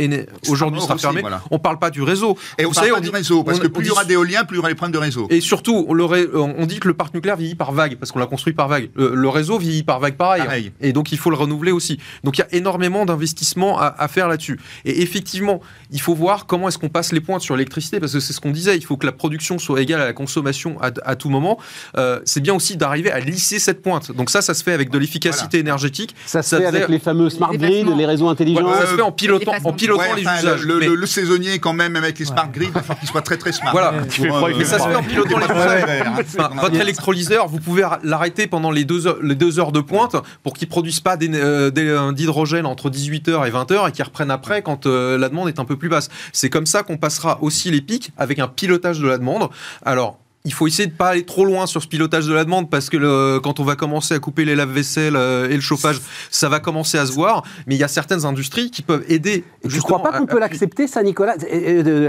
aujourd'hui sera fermé. On parle pas du réseau. Et on Vous parle savez, pas on du dit- réseau, parce on- que on plus il y aura d'éolien, plus il y aura des problèmes de réseau. Et surtout, on, le ré- on dit que le parc nucléaire vieillit par vague, parce qu'on l'a construit par vague. Le, le réseau vieillit par vague pareil. Pareil. Et donc, il faut le renouveler aussi. Donc, il y a énormément d'investissements à, à faire là-dessus. Et effectivement, il faut voir comment est-ce qu'on passe les pointes sur l'électricité, parce que c'est ce qu'on disait, il faut que la production soit égale à la consommation à, à tout moment. Euh, c'est bien aussi d'arriver à lisser cette pointe. Donc ça, ça se fait avec de l'efficacité énergétique. Ça se Ça fait avec les fameux smart Les grids, les réseaux intelligents. Voilà, ça se Euh, fait en pilotant, en pilotant Ouais, les enfin, usages. le, Mais- le- le saisonnier, quand même, avec les smart grids, il va falloir qu'il soit très très smart. Voilà. Il euh, ça se fait en pilotant les hein, votre électrolyseur, vous pouvez l'arrêter pendant les deux heures, les deux heures de pointe pour qu'il ne produise pas euh, euh, d'hydrogène entre 18h et 20h et qu'il reprenne après quand la demande est un peu plus basse. C'est comme ça qu'on passera aussi les pics avec un pilotage de la demande. Alors, il faut essayer de pas aller trop loin sur ce pilotage de la demande parce que le- quand on va commencer à couper les lave-vaisselle euh, et le chauffage, ça va commencer à se voir. Mais il y a certaines industries qui peuvent aider. Tu justement crois pas qu'on peut l'accepter, ça, Nicolas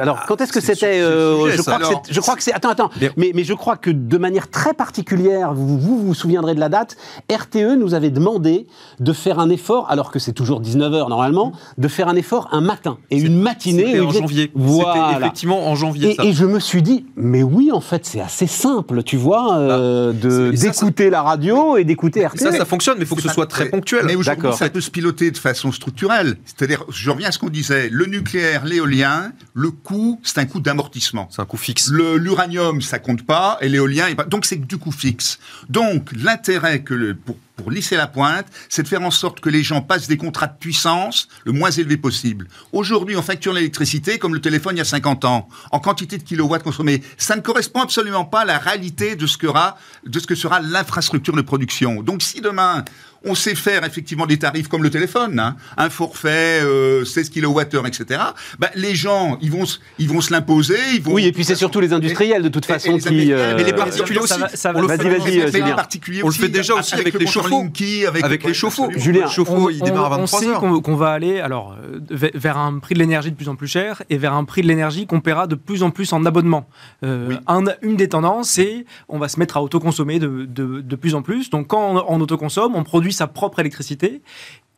Alors, quand est-ce que c'était euh, Je crois que c'est. Je crois que c'est. Attends, attends. Mais- je crois que de manière très particulière, vous, vous vous souviendrez de la date. RTE nous avait demandé de faire un effort, alors que c'est toujours 19 h normalement, de faire un effort un matin et une matinée. C'était en janvier. Voilà. C'était effectivement en janvier. Et, ça. et je me suis dit, mais oui, en fait, c'est assez simple, tu vois, euh, de et ça, d'écouter la radio et d'écouter RTE. ça, ça fonctionne, mais il faut que ce soit très ponctuel. Mais aujourd'hui, D'accord. ça peut se piloter de façon structurelle. C'est-à-dire, je reviens à ce qu'on disait, le nucléaire, l'éolien, le coût, c'est un coût d'amortissement. C'est un coût fixe. Le- L'uranium, ça compte pas, et l'éolien, il- donc c'est du coût fixe. Donc, l'intérêt que le- pour, pour lisser la pointe, c'est de faire en sorte que les gens passent des contrats de puissance le moins élevé possible. Aujourd'hui, on facture l'électricité comme le téléphone il y a 50 ans, en quantité de kilowatts consommés. Ça ne correspond absolument pas à la réalité de ce que, sera- de ce que sera l'infrastructure de production. Donc, si demain, on sait faire effectivement des tarifs comme le téléphone, hein, un forfait, euh, 16 kWh, etc. Ben, les gens, ils vont, se- ils vont se l'imposer. Ils vont, Oui, et puis c'est surtout les industriels de toute façon les qui. industriels, mais les euh, particuliers ça aussi. Vas-y, euh, Julien. On le fait déjà aussi avec le les chauffe-eau. Avec, Avec le- les chauffe-eau. Julien, Le chauffe-eau, il on, démarre à on 23 sait qu'on qu'on va aller alors euh, ve- vers un prix de l'énergie de plus en plus cher et vers un prix de l'énergie qu'on paiera de plus en plus en abonnement. Euh, Oui. un- une des tendances, c'est on va se mettre à autoconsommer de, de, de plus en plus. Donc quand on, on autoconsomme, on produit sa propre électricité.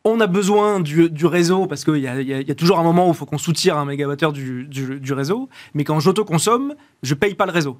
On a besoin du, du réseau parce qu'il y a, y y toujours un moment où il faut qu'on soutire un mégawattheure du, du, du réseau. Mais quand j'autoconsomme, je paye pas le réseau.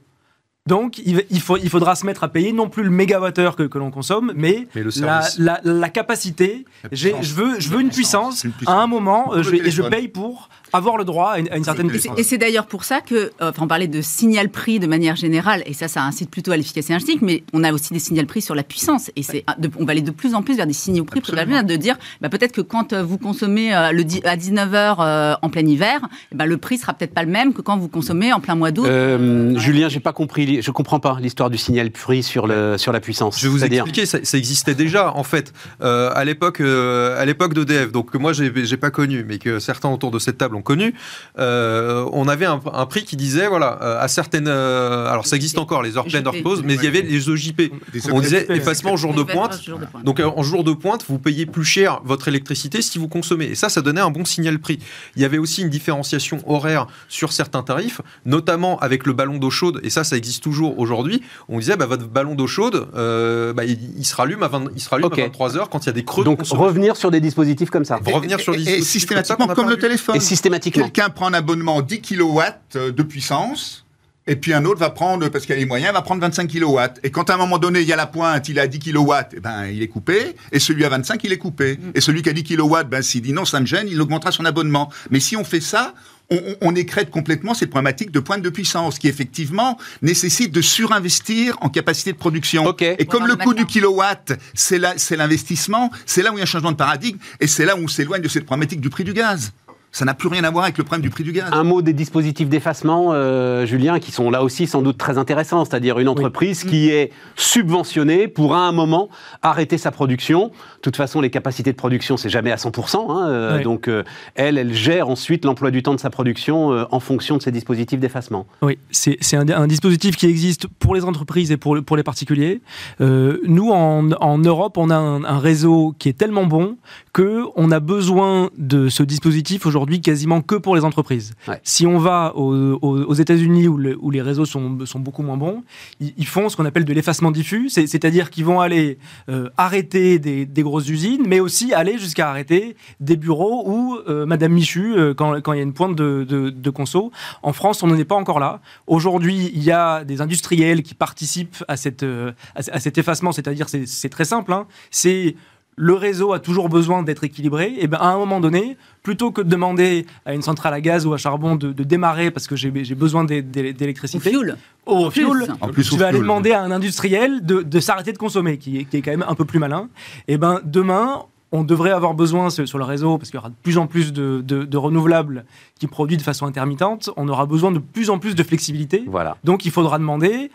Donc, il, faut, faudra se mettre à payer non plus le mégawattheure que, que l'on consomme, mais, la, service. la, la capacité. La je veux, je veux une puissance, puissance une puissance. à un moment, je et je paye pour avoir le droit à une, à une certaine Et c'est- d'ailleurs pour ça que, euh, enfin, on parlait de signal prix de manière générale, et ça, ça incite plutôt à l'efficacité énergétique, mais on a aussi des signal prix sur la puissance. Et c'est, de- on va aller de plus en plus vers des signaux prix pour de dire, bah, peut-être que quand euh, vous consommez euh, le à 19h en plein hiver, ben, le prix sera peut-être pas le même que quand vous consommez en plein mois d'août. Euh, Ouais. Julien, j'ai pas compris, je comprends pas l'histoire du signal prix sur, le, sur la puissance. Je vais vous expliquer, ça, ça existait déjà en fait euh, à l'époque euh, à l'époque d'EDF, donc que moi j'ai j'ai pas connu, mais que certains autour de cette table ont connu. euh, on avait un, un prix qui disait voilà euh, à certaines, euh, alors ça existe encore les heures pleines, heures closes, mais il y avait les EJP. Des On disait effacement au jour de pointe. Donc en jour de pointe, vous payez plus cher votre électricité si vous consommez. Et ça, ça donnait un bon signal prix. Il y avait aussi une différenciation horaire sur certains tarifs, notamment avec le ballon d'eau chaude. Et ça, ça existe toujours aujourd'hui. On disait, bah, votre ballon d'eau chaude, euh, bah, il, il se rallume à, 20 il se rallume Ok. à 23 heures quand il y a des creux de Donc revenir sur des dispositifs comme ça. Et- revenir sur les Et, et dispositifs comme ça systématiquement comme le téléphone. Et systématiquement. Quelqu'un prend un abonnement 10 kW de puissance Et puis un autre va prendre, parce qu'il a les moyens, va prendre 25 kW. Et quand à un moment donné, il y a la pointe, il a 10 kW, eh ben, il est coupé. Et celui à 25, il est coupé. Et celui qui a 10 kW, ben, s'il dit non, ça me gêne, il augmentera son abonnement. Mais si on fait ça, on, on- on écrète complètement cette problématique de pointe de puissance, qui effectivement nécessite de surinvestir en capacité de production. Et comme le coût du kilowatt, c'est là- c'est l'investissement, c'est là où il y a un changement de paradigme, et c'est là où on s'éloigne de cette problématique du prix du gaz. Ça n'a plus rien à voir avec le problème du prix du gaz. Un mot des dispositifs d'effacement, euh, Julien, qui sont là aussi sans doute très intéressants, c'est-à-dire une entreprise qui est subventionnée pour à un moment arrêter sa production. De toute façon, les capacités de production, c'est jamais à 100%. hein, euh. Donc, euh, elle, elle gère ensuite l'emploi du temps de sa production euh, en fonction de ces dispositifs d'effacement. Oui, c'est un, un dispositif qui existe pour les entreprises et pour, le- pour les particuliers. Euh, nous, en, en Europe, on a un, un réseau qui est tellement bon que on a besoin de ce dispositif aujourd'hui quasiment que pour les entreprises. Ouais. Si on va aux, aux- aux États-Unis où, le- où les réseaux sont, sont beaucoup moins bons, ils, ils font ce qu'on appelle de l'effacement diffus, c'est- c'est-à-dire qu'ils vont aller euh, arrêter des, des grosses usines, mais aussi aller jusqu'à arrêter des bureaux où euh, Madame Michu, euh, quand, quand il y a une pointe de, de, de conso. En France, on n'en est pas encore là. Aujourd'hui, il y a des industriels qui participent à, cette, à, à cet effacement, c'est-à-dire c'est c'est très simple, hein. c'est le réseau a toujours besoin d'être équilibré, et ben à un moment donné, plutôt que de demander à une centrale à gaz ou à charbon de, de démarrer parce que j'ai besoin d'é- d'é- Au d'électricité, fuel. au Plus. fuel, En plus, au vais aller demander à un industriel de, de s'arrêter de consommer, qui est, qui est quand même un peu plus malin. Et ben demain, on devrait avoir besoin sur le réseau, parce qu'il y aura de plus en plus de, de- de renouvelables qui produisent de façon intermittente, on aura besoin de plus en plus de flexibilité. Voilà. Donc il faudra demander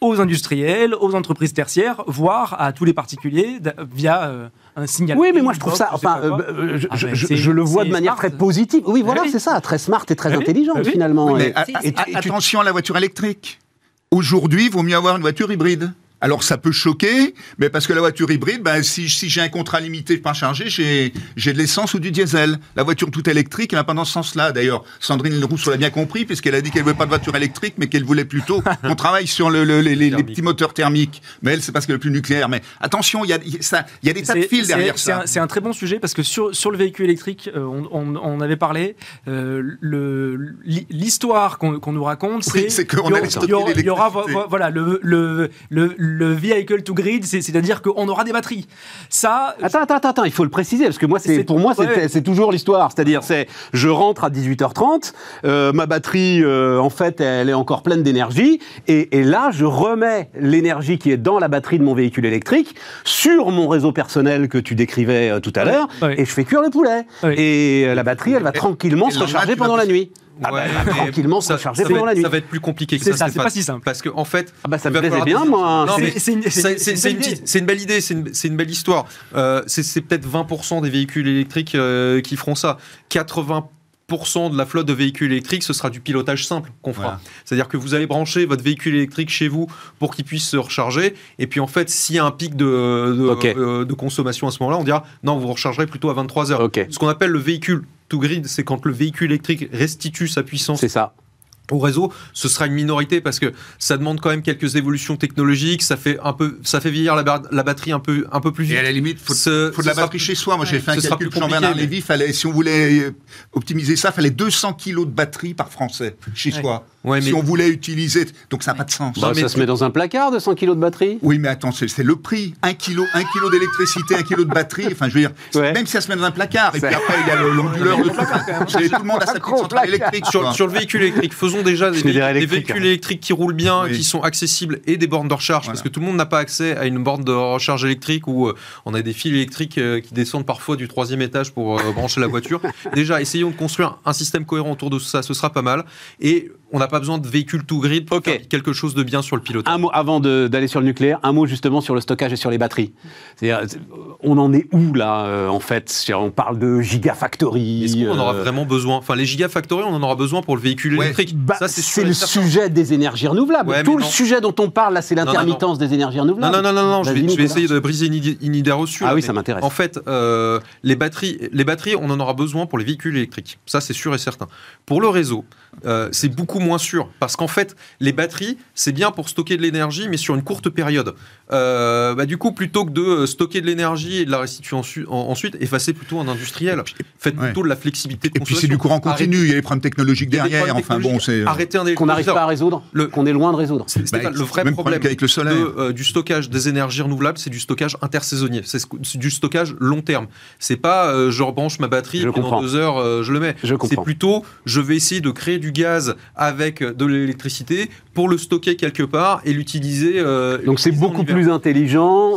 aux industriels, aux entreprises tertiaires, voire à tous les particuliers via euh, un signal. Oui, mais moi je trouve ça, enfin, euh, euh, je, Ah je- je- c'est- je le vois de manière smart. très positive. Oui, voilà, Ah oui. c'est ça, très smart et très oui. intelligent oui. finalement. Oui, mais Et- et- et attention à la voiture électrique. Aujourd'hui, il vaut mieux avoir une voiture hybride. Alors ça peut choquer, mais parce que la voiture hybride, ben, si, si j'ai un contrat limité pas chargé, j'ai j'ai de l'essence ou du diesel. La voiture toute électrique, elle n'a pas dans ce sens-là. D'ailleurs, Sandrine Rousseau l'a bien compris, puisqu'elle a dit qu'elle ne voulait pas de voiture électrique, mais qu'elle voulait plutôt qu'on travaille sur le, le- les, les- petits moteurs thermiques. Mais elle, c'est parce qu'elle est plus nucléaire. Mais attention, il y a, y a ça- il y a des tas de fils derrière ça. un- C'est un, très bon sujet parce que sur, sur le véhicule électrique, euh, on, on- on avait parlé, euh, l'histoire qu'on nous raconte, c'est c'est qu'on il y y aura- voilà, le, le, le, le vehicle to grid, c'est- c'est-à-dire qu'on aura des batteries. Ça, Attends, attends, attends, attends, il faut le préciser, parce que moi, c'est, pour moi, c'est, ouais. c'est toujours l'histoire. C'est-à-dire, c'est, je rentre à 18h30, euh, ma batterie, euh, en fait, elle est encore pleine d'énergie, et, et là, je remets l'énergie qui est dans la batterie de mon véhicule électrique sur mon réseau personnel que tu décrivais euh, tout à l'heure, ouais. et je fais cuire le poulet. Ouais. Et euh, la batterie, elle va tranquillement et se recharger pendant la nuit. Ah bah, tranquillement se ça- recharger pendant va la être- nuit. Ça va être plus compliqué que ça. c'est pas si simple. Parce que en fait, Ah bah, ça me va plaisait bien, moi. C'est- une- belle idée, c'est une, belle histoire. Euh, c'est peut-être 20% des véhicules électriques euh, qui feront ça. 80% de la flotte de véhicules électriques, ce sera du pilotage simple qu'on fera. C'est-à-dire que vous allez brancher votre véhicule électrique chez vous pour qu'il puisse se recharger. Et puis en fait, s'il y a un pic de, euh, de consommation à ce moment-là, on dira non, vous rechargerez plutôt à 23 heures. Ce qu'on appelle le véhicule to grid, c'est quand le véhicule électrique restitue sa puissance c'est ça. Au réseau, ce sera une minorité parce que ça demande quand même quelques évolutions technologiques, ça fait un peu, ça fait vieillir la, bar- la batterie un peu, un peu plus Et vite. à la limite, faut, Ce- faut de la batterie plus- chez soi. Moi, j'ai fait un calcul pour Jean-Bernard compliqué, mais- Lévy. Fallait, si on voulait euh, optimiser ça, fallait 200 kilos de batterie par Français chez Ouais. soi. Ouais, mais Si on voulait utiliser, donc ça n'a pas de sens. Bah, mais ça se met dans un placard de 100 kg de batterie? Oui, mais attends, c'est le prix. Un kilo, un kilo d'électricité, un kilo de batterie. Enfin, je veux dire, Ouais. même si ça se met dans un placard, et C'est- puis après, il y a le- l'onduleur de tout. C'est- Tout le monde a sa petite électrique. sur le véhicule électrique, faisons déjà des, Schneider véhicules- des électrique, véhicules hein. électriques qui roulent bien, Oui. qui sont accessibles et des bornes de recharge, Voilà. parce que tout le monde n'a pas accès à une borne de recharge électrique où euh, on a des fils électriques euh, qui descendent parfois du troisième étage pour euh, brancher la voiture. déjà, essayons de construire un système cohérent autour de ça, ce sera pas mal. Et on n'a pas besoin de véhicules tout grid pour faire quelque chose de bien sur le pilotage. Un mot avant d'aller sur le nucléaire, un mot justement sur le stockage et sur les batteries. On en est où là euh, en fait On parle de gigafactory. Est-ce qu'on en aura euh, vraiment besoin? Enfin, les gigafactories, on en aura besoin pour le véhicule Ouais. électrique. bah, c'est le certain. sujet des énergies renouvelables. Ouais, Tout le non. sujet dont on parle là, c'est l'intermittence des énergies renouvelables. non, non, non, non, je vais, je essayer de briser une idée, reçue. Ah là, oui, ça m'intéresse. En fait, euh, les, batteries, les batteries, on en aura besoin pour les véhicules électriques. Ça, c'est sûr et certain. Pour le réseau, c'est beaucoup beaucoup moins sûr. Parce qu'en fait, les batteries, c'est bien pour stocker de l'énergie, mais sur une courte période. Euh, bah, du coup, plutôt que de euh, stocker de l'énergie et de la restituer ensu- en- ensuite, effacez plutôt un industriel. Faites Ouais. plutôt de la flexibilité de Et puis c'est du courant continu, il y a les problèmes technologiques derrière. problèmes Enfin bon, c'est. technologiques. Arrêtez un Qu'on n'arrive pas à résoudre, Le- qu'on est loin de résoudre. C'est- Bah, le vrai même problème problème qu'avec le solaire. de, euh, du stockage des énergies renouvelables, c'est du stockage intersaisonnier. C'est du stockage long terme. C'est pas euh, je rebranche ma batterie Je et dans deux heures euh, je le mets. Je C'est plutôt je vais essayer de créer du gaz avec de l'électricité pour le stocker quelque part et l'utiliser. euh, Donc c'est beaucoup plus intelligent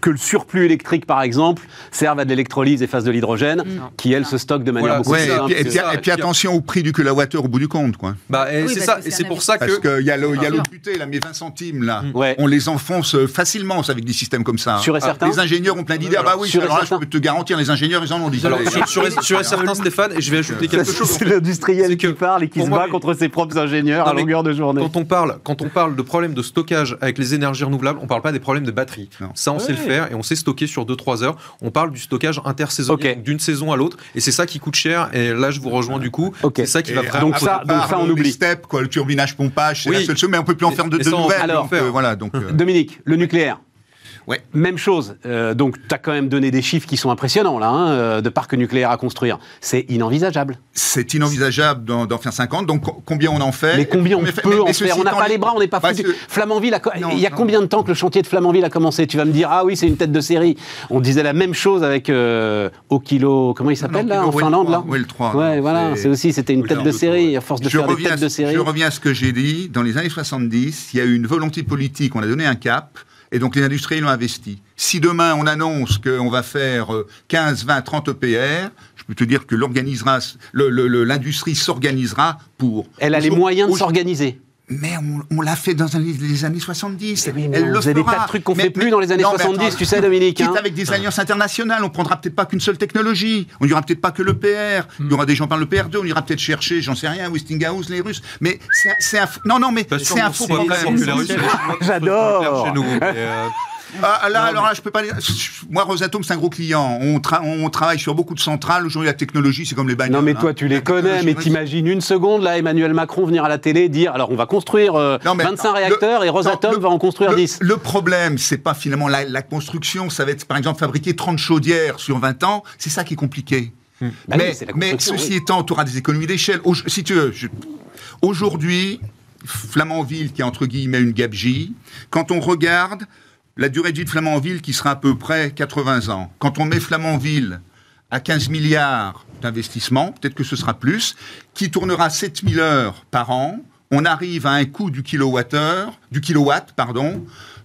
que le surplus électrique, par exemple, serve à de l'électrolyse et fasse de l'hydrogène, qui elle se stocke de manière Voilà, beaucoup Ouais, plus et simple. puis, et puis- et attention au prix du kilowattheure au bout du compte, quoi. Bah, et Oui, c'est parce ça, et c'est pour ça Parce que. qu'il y a le- il y a Bien sûr. l'autre buté, là, mes 20 centimes, là. Ouais. On les enfonce euh, facilement avec des systèmes comme ça. hein. Sûr et certain Les ingénieurs ont plein d'idées. Ah bah oui, et alors là, je certain. peux te garantir, les ingénieurs, ils en ont dit. Alors, sur, sur, sur certains, Stéphane, et je vais ajouter quelque chose. C'est l'industriel qui que, parle et qui se bat contre ses propres ingénieurs à longueur de journée. Quand on parle, quand on parle de problèmes de stockage avec les énergies renouvelables, on parle pas des problèmes de batterie. Non. Ça, on sait le faire et on sait stocker sur 2-3 heures. On parle du stockage intersaisonnier, d'une saison à l'autre, et c'est ça qui coûte cher. Et là, je vous rejoins du coup. C'est ça qui va vraiment. donc ça- donc ça, on euh, oublie. Les steps, quoi, le turbinage pompage, c'est Oui. la seule chose, mais on peut plus en faire de, de nouvelles. peut alors donc, euh, voilà, donc. euh, Dominique, le nucléaire. Ouais. Même chose. Euh, donc, tu as quand même donné des chiffres qui sont impressionnants, là, hein, euh, de parcs nucléaires à construire. C'est inenvisageable. C'est inenvisageable d'en faire 50. Donc co- combien on en fait Mais combien on peut mais- en mais faire On n'a pas les bras, on n'est pas foutu. que- Flamanville, a co- Non, il y a non. combien de temps que le chantier de Flamanville a commencé Tu vas me dire, ah oui, c'est une tête de série. On disait la même chose avec euh, Okilo, comment il s'appelle là, en Finlande là 3, Well 3, Ouais, voilà, c'est- aussi, c'était une Oui, tête de série. À force de faire des têtes de série. je reviens à ce que j'ai dit. Dans les années 70, il y a eu une volonté politique, on a donné un cap, et donc les industriels ont investi. Si demain on annonce qu'on va faire euh, 15, 20, 30 EPR, je peux te dire que l'organisera, le- le- le- l'industrie s'organisera pour. Elle a les moyens de s'organiser. Mais on, on l'a fait dans les, années 70. Eh oui, mais Elle on le des fera. tas de trucs qu'on Mais- fait plus mais- dans les années non, mais 70, attends, tu sais, Dominique, Quitte hein. avec des alliances internationales, on prendra peut-être pas qu'une seule technologie. On n'ira peut-être pas que le PR. Il y aura des gens par le PR2. On ira peut-être chercher, j'en sais rien, Westinghouse, les Russes. Mais c'est c'est un. f- Non, non, mais c'est un faux problème. J'adore. Euh, Ah, là, alors là, je peux pas. Moi, Rosatom, c'est un gros client. On, tra- on travaille sur beaucoup de centrales. Aujourd'hui, la technologie, c'est comme les bagnoles. Non, mais hein. toi, tu les La connais, mais t'imagines une seconde, là, Emmanuel Macron venir à la télé et dire alors, on va construire euh, Non, mais 25 attends, réacteurs le- et Rosatom le- va en construire le, 10. Le problème, c'est pas finalement la, la construction, ça va être par exemple fabriquer 30 chaudières sur 20 ans, c'est ça qui est compliqué. Bah oui, mais ceci oui. étant, tu auras des économies d'échelle. Au- Si tu veux, je- aujourd'hui, Flamanville qui est entre guillemets une gabegie, quand on regarde la durée de vie Flamanville qui sera à peu près 80 ans, quand on met Flamanville à 15 milliards d'investissement, peut-être que ce sera plus, qui tournera 7000 heures par an, on arrive à un coût du kilowattheure, du kilowatt,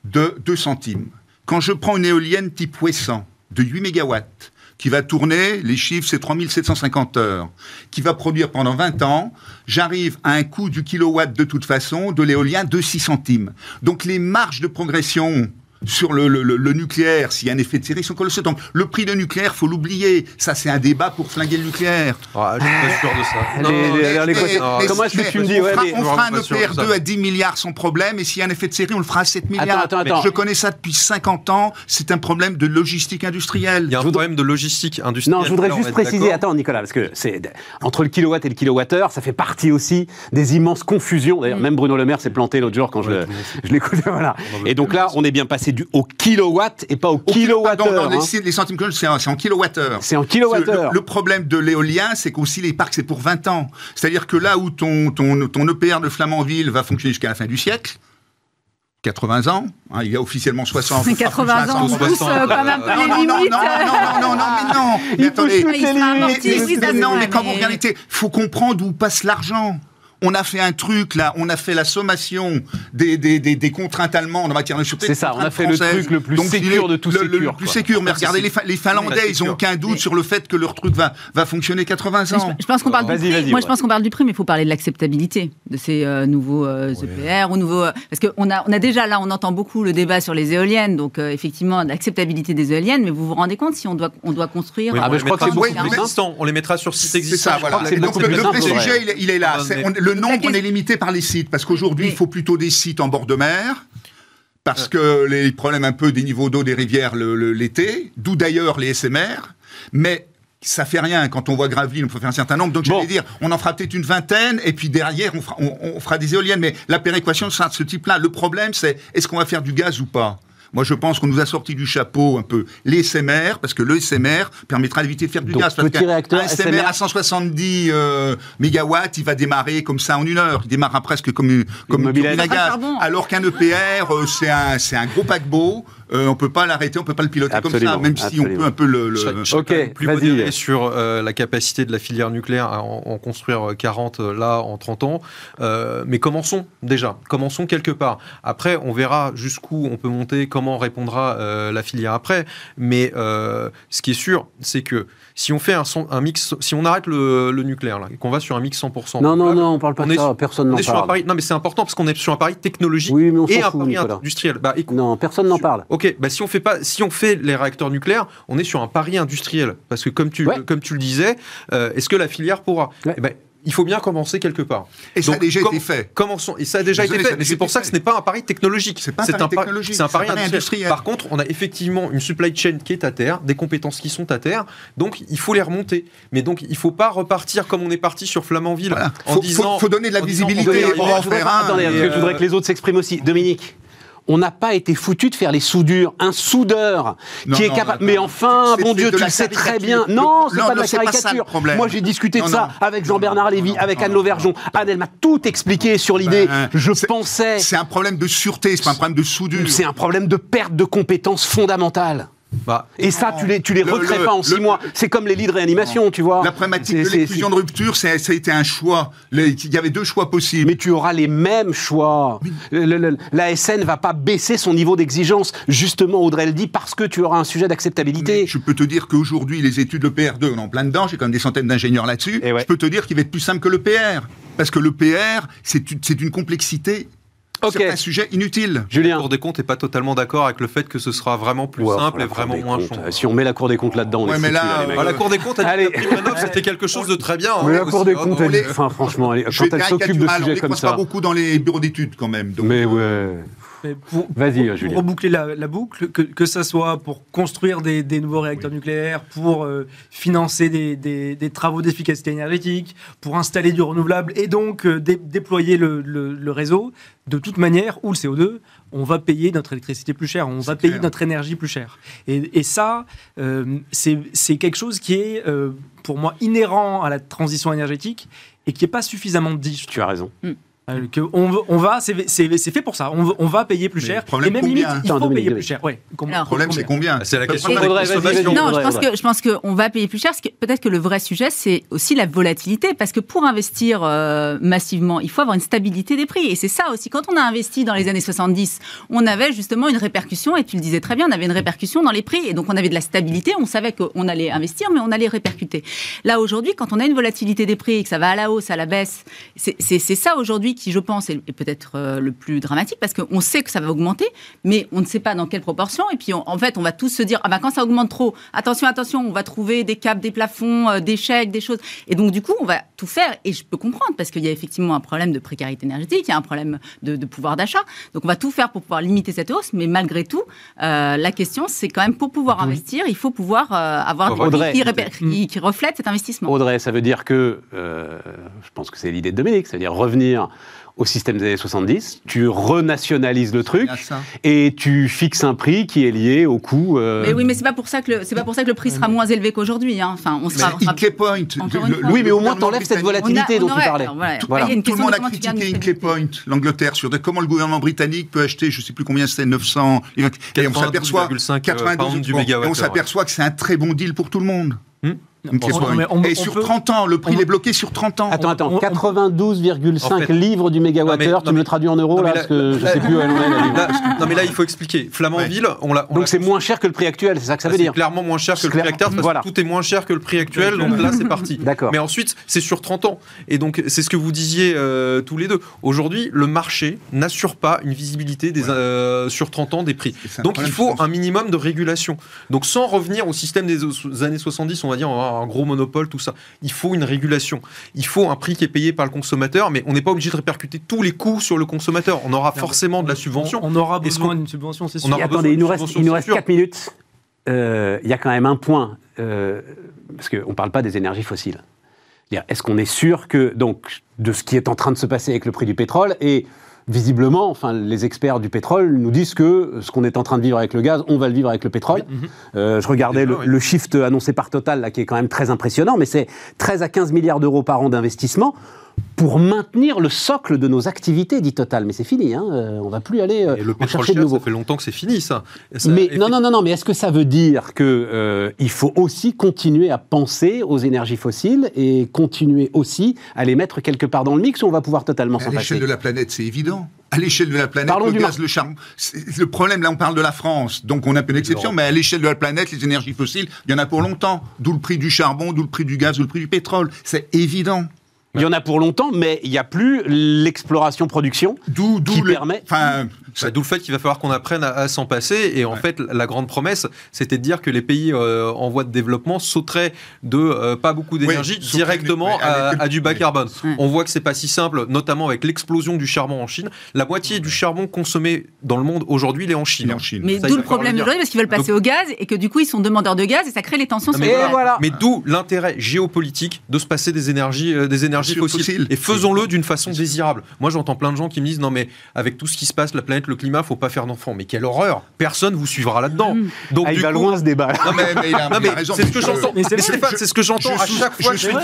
de 2 centimes. Quand je prends une éolienne type Wesson de 8 mégawatts, qui va tourner, les chiffres c'est 3750 heures, qui va produire pendant 20 ans, j'arrive à un coût du kilowatt de toute façon de l'éolien de 6 centimes. Donc les marges de progression sur le, le- le- le nucléaire, s'il y a un effet de série, sont colossaux. Donc le prix de nucléaire, faut l'oublier. Ça, c'est un débat pour flinguer le nucléaire. ah, je suis pas sûr de ça. Les- Non, les- non, les- mais- les- mais- non, mais- comment est-ce que tu me dis, on fera, mais- on fera un de EPR2 ça. à 10 milliards sans problème, et s'il y a un effet de série, on le fera à 7 milliards. attends, attends. Je connais ça depuis 50 ans. C'est un problème de logistique industrielle. Il y a un Je voudrais- problème de logistique industrielle. Non, je voudrais juste préciser, attends Nicolas, parce que c'est entre le kilowatt et le kilowattheure, ça fait partie aussi des immenses confusions. D'ailleurs, même Bruno Le Maire s'est planté l'autre jour quand je, l'écoutais. Voilà. Et donc là, on est bien passé du au kilowatt et pas au Au kilo- kilowattheure. hein. les, les centimes que c'est en, c'est en kilowattheure. C'est en kilowattheure. Le, le problème de l'éolien, c'est qu'aussi les parcs, c'est pour 20 ans. C'est-à-dire que là où ton, ton, ton EPR de Flamanville va fonctionner jusqu'à la fin du siècle, 80 ans, hein, il y a officiellement 60 Mais 80 ans, on 60, pousse euh, quand même non, les non, non, limites. non, non, non, non, non, mais non. Mais attendez. Ah, Mais- mais non, mais quand vous regardez, il faut comprendre où passe l'argent. On a fait un truc là, on a fait la sommation des, des, des, des contraintes allemandes en matière de sûreté. C'est ça, on a fait le truc le plus Donc, sécure de tout le, le- plus sécure. Mais regardez, les, Fin- les Finlandais, ils n'ont aucun doute sur le fait que leur truc va, va fonctionner 80 Mais ans. Je, je pense qu'on parle du prix. Moi, ouais. je pense qu'on parle du prix, mais il faut parler de l'acceptabilité de ces euh, nouveaux euh, EPR ou nouveaux. euh, parce qu'on a, on a déjà là, on entend beaucoup le débat sur les éoliennes, donc euh, effectivement l'acceptabilité des éoliennes. Mais vous vous rendez compte si on doit, on doit construire. Oui, Ah, on je crois que mettra c'est beaucoup sur plus. On les mettra sur site C'est existant. ça, voilà. c'est donc beaucoup le, il, est- il est là. C'est- le nombre, question- on est limité par les sites, parce qu'aujourd'hui, Mais- il faut plutôt des sites en bord de mer, parce que les problèmes un peu des niveaux d'eau des rivières l'été, d'où d'ailleurs les SMR. Mais ça fait rien. Quand on voit Gravelines, on peut faire un certain nombre. Donc, Bon. j'allais dire, on en fera peut-être une vingtaine, et puis derrière, on fera, on, on fera des éoliennes. Mais la péréquation sera de ce type-là. Le problème, c'est est-ce qu'on va faire du gaz ou pas? Moi, je pense qu'on nous a sorti du chapeau un peu les SMR, parce que le SMR permettra d'éviter de faire du Donc, gaz. Parce petit qu'un- réacteur un SMR, SMR à 170 euh, mégawatts, il va démarrer comme ça en une heure. Il démarrera presque comme une, comme une turbine à gaz. charbon. Alors qu'un EPR, euh, c'est un, c'est un gros paquebot. Euh, on peut pas l'arrêter, on peut pas le piloter Absolument, comme ça, même si on peut un peu le. le- Je je plus modéré sur euh, la capacité de la filière nucléaire à en, en construire euh, 40 euh, là en 30 ans. Euh, mais commençons déjà, commençons quelque part. Après, on verra jusqu'où on peut monter, comment répondra euh, la filière après. Mais euh, ce qui est sûr, c'est que si on fait un, son- un mix, si on arrête le, le nucléaire là, et qu'on va sur un mix 100%. Non, non, non, on parle pas on de ça. Personne On n'en est sur un parle. pari. Non, mais c'est important parce qu'on est sur un pari technologique Oui, mais on et un fout, pari industriel. Bah, écoute, Non, personne n'en parle. Ok, bah si on fait pas, si on fait les réacteurs nucléaires, on est sur un pari industriel. Parce que comme tu, Ouais. comme tu le disais, euh, est-ce que la filière pourra? Ouais. Eh ben, Il faut bien commencer quelque part. Et ça a déjà été fait. Commençons. Et ça a déjà Désolé, été fait. Mais c'est pour ça que ce n'est pas un pari technologique. C'est pas un pari pa- technologique, C'est un pari industriel. industriel. Par contre, on a effectivement une supply chain qui est à terre, des compétences qui sont à terre. Donc, il faut les remonter. Mais donc, il ne faut pas repartir comme on est parti sur Flamanville Voilà. en Faut- disant. faut- faut donner de la en disant, on visibilité. va en voudrais faire un, attendez, et, parce que je voudrais euh, que les autres s'expriment aussi. Dominique, on n'a pas été foutu de faire les soudures. Un soudeur Non, qui est capable. mais enfin, bon Dieu, tu le sais très bien. Non, c'est pas de la caricature. Moi, j'ai discuté de ça avec Jean-Bernard Lévy, avec Anne Lauvergeon. Anne, elle m'a tout expliqué sur l'idée. Ben, Je c'est- pensais. C'est un problème de sûreté, c'est pas un problème de soudure. C'est un problème de perte de compétences fondamentales. Bah, Et ça, tu les, tu les Le- recrées le- pas en le- six mois. C'est comme les lits de réanimation, tu vois. La problématique de l'exclusion de rupture, c'est- ça a été un choix. Il y avait deux choix possibles. Mais tu auras les mêmes choix. Le- le- le- la SN va pas baisser son niveau d'exigence. Justement, Audrey le dit, parce que tu auras un sujet d'acceptabilité. Mais je peux te dire qu'aujourd'hui, les études, le PR2, on est en plein dedans, j'ai quand même des centaines d'ingénieurs là-dessus. Et ouais. Je peux te dire qu'il va être plus simple que le PR. Parce que le PR, c'est une, c'est une complexité, Ok. c'est un sujet inutile. la Julien. Cour des comptes n'est pas totalement d'accord avec le fait que ce sera vraiment plus Ouais, simple et vraiment moins chiant. Euh, Si on met la Cour des comptes là-dedans, on Ouais, est mais là, là, les mecs. Ah, la Cour des comptes a dit Allez. que la prime rénov', c'était quelque chose de très bien. hein, Mais la Cour des hein, comptes, on elle- est- enfin, franchement, quand elle s'occupe de caricaturer, alors, on sujets ne comme pas ça. beaucoup dans les bureaux d'études quand même. donc, Mais euh, ouais. Mais pour, Vas-y, pour Julien. reboucler la, la boucle, que, que ça soit pour construire des, des nouveaux réacteurs nucléaires, pour euh, financer des, des- des travaux d'efficacité énergétique, pour installer du renouvelable et donc euh, dé- déployer le, le- le réseau, de toute manière, ou le CO2, on va payer notre électricité plus cher, on va payer notre énergie plus cher. Et, et ça, euh, c'est c'est quelque chose qui est, euh, pour moi, inhérent à la transition énergétique et qui n'est pas suffisamment dit. Tu as raison. Que on, va, c'est fait pour ça. On, va payer plus Mais cher. le problème, et même combien limite, il faut payer plus cher. Ouais. Alors, le problème, c'est combien C'est la question consommation. consommation. Non, je pense que je pense qu'on va payer plus cher. Peut-être que le vrai sujet, c'est aussi la volatilité, parce que pour investir euh, massivement, il faut avoir une stabilité des prix. Et c'est ça aussi. Quand on a investi dans les années 70, on avait justement une répercussion, et tu le disais très bien, on avait une répercussion dans les prix, et donc on avait de la stabilité. On savait qu'on allait investir, mais on allait répercuter. Là aujourd'hui, quand on a une volatilité des prix et que ça va à la hausse, à la baisse, c'est ça aujourd'hui qui, je pense, est, peut-être euh, le plus dramatique, parce qu'on sait que ça va augmenter, mais on ne sait pas dans quelle proportion. Et puis, on- en fait, on va tous se dire, ah ben quand ça augmente trop, attention, attention, on va trouver des caps, des plafonds, euh, des chèques, des choses. Et donc, du coup, on va tout faire. Et je peux comprendre, parce qu'il y a effectivement un problème de précarité énergétique, il y a un problème de, de pouvoir d'achat. Donc, on va tout faire pour pouvoir limiter cette hausse. Mais malgré tout, euh, la question, c'est quand même pour pouvoir investir, il faut pouvoir euh, avoir des prix qui, qui- qui reflètent cet investissement. Audrey, ça veut dire que, je pense que c'est l'idée de Dominique, c'est-à-dire revenir au système des années 70, tu renationalises le truc et tu fixes un prix qui est lié au coût. euh, Mais oui, mais c'est pas pour ça que le, c'est pas pour ça que le prix sera moins élevé qu'aujourd'hui. hein. Enfin, on Mais sera. on sera- Hinkley Point. Le- le Oui, mais au moins, t'enlèves cette volatilité on dont tu parlais. alors, voilà. Tout, Après, il y a une tout le question monde de a critiqué Hinkley. Point, l'Angleterre, sur de comment le gouvernement britannique peut acheter, je ne sais plus combien c'est, 900. Et on s'aperçoit 92,5 pounds du bon, on s'aperçoit que c'est un très bon deal pour tout le monde. Hmm On- on- et on sur peut- 30 ans, le prix on- est bloqué sur 30 ans. Attends, attends, on- on- 92,5 En fait- livres du mégawattheure, tu non, me le traduis en euros là, là- parce que je là- sais plus où elle est. non mais là il faut expliquer. Flamanville, on l'a. on Donc c'est moins cher que le prix actuel, c'est ça que ça veut c'est dire clairement moins cher que C'est le prix actuel parce Voilà. que tout est moins cher que le prix actuel. Donc là, c'est parti. D'accord. Mais ensuite, c'est sur 30 ans. Et donc, c'est ce que vous disiez euh, tous les deux. Aujourd'hui, le marché n'assure pas une visibilité des, euh, sur 30 ans des prix. C'est Donc, il faut je un minimum de régulation. Donc, sans revenir au système des années 70, on va dire, on va avoir un gros monopole, tout ça. Il faut une régulation. Il faut un prix qui est payé par le consommateur, mais on n'est pas obligé de répercuter tous les coûts sur le consommateur. On aura forcément de la subvention. On, on aura Est-ce besoin qu'on- d'une subvention, c'est on sûr. aura Et besoin attendez, il nous reste, subvention, il nous reste sûr. 4 minutes. Euh, Il y a quand même un point. euh, parce qu'on ne parle pas des énergies fossiles. Est-ce qu'on est sûr que, donc, de ce qui est en train de se passer avec le prix du pétrole et visiblement, enfin, les experts du pétrole nous disent que ce qu'on est en train de vivre avec le gaz, on va le vivre avec le pétrole. Euh, je regardais le, le shift annoncé par Total, là, qui est quand même très impressionnant, mais c'est 13 à 15 milliards d'euros par an d'investissement pour maintenir le socle de nos activités, dit Total. Mais c'est fini, hein, euh, on va plus aller euh, Et le en chercher de nouveau. ça fait longtemps que c'est fini, ça. Mais non, non, non, non, mais est-ce que ça veut dire que euh, faut aussi continuer à penser aux énergies fossiles et continuer aussi à les mettre quelque part dans le mix ou on va pouvoir totalement À s'en l'échelle passer de la planète, c'est évident. À l'échelle de la planète, Parlons le du gaz, le charbon. c'est- Le problème, là, on parle de la France, donc on a peu d'exception, mais à l'échelle de la planète, les énergies fossiles, il y en a pour longtemps. D'où le prix du charbon, d'où le prix du gaz, d'où le prix du pétrole. C'est évident. Il y en a pour longtemps, mais il n'y a plus l'exploration-production. D'où, d'où Qui le- permet- Enfin, Bah, D'où le fait qu'il va falloir qu'on apprenne à, à s'en passer. Et en Ouais. fait, la grande promesse, c'était de dire que les pays euh, en voie de développement sauteraient de euh, pas beaucoup d'énergie directement à, du bas carbone. Ouais. On voit que c'est pas si simple, notamment avec l'explosion du charbon en Chine. La moitié du charbon consommé dans le monde aujourd'hui, il est en Chine. il est en Chine. Mais Ça, d'où le problème aujourd'hui parce qu'ils veulent passer au gaz et que du coup ils sont demandeurs de gaz et ça crée les tensions sur mais gaz. voilà. Mais d'où l'intérêt géopolitique de se passer des énergies, euh, des énergies Sur fossiles. fossiles. Et faisons-le d'une façon désirable. Moi, j'entends plein de gens qui me disent non, mais avec tout ce qui se passe, la planète, le climat, faut pas faire d'enfants. Mais quelle horreur Personne vous suivra là-dedans. Mm. Donc, Ah, il du va coup, loin ce débat. Non, mais, mais non, mais raison, c'est ce que j'entends. mais c'est- Mais Stéphane, c'est ce que j'entends Je à chaque fois je suis Non,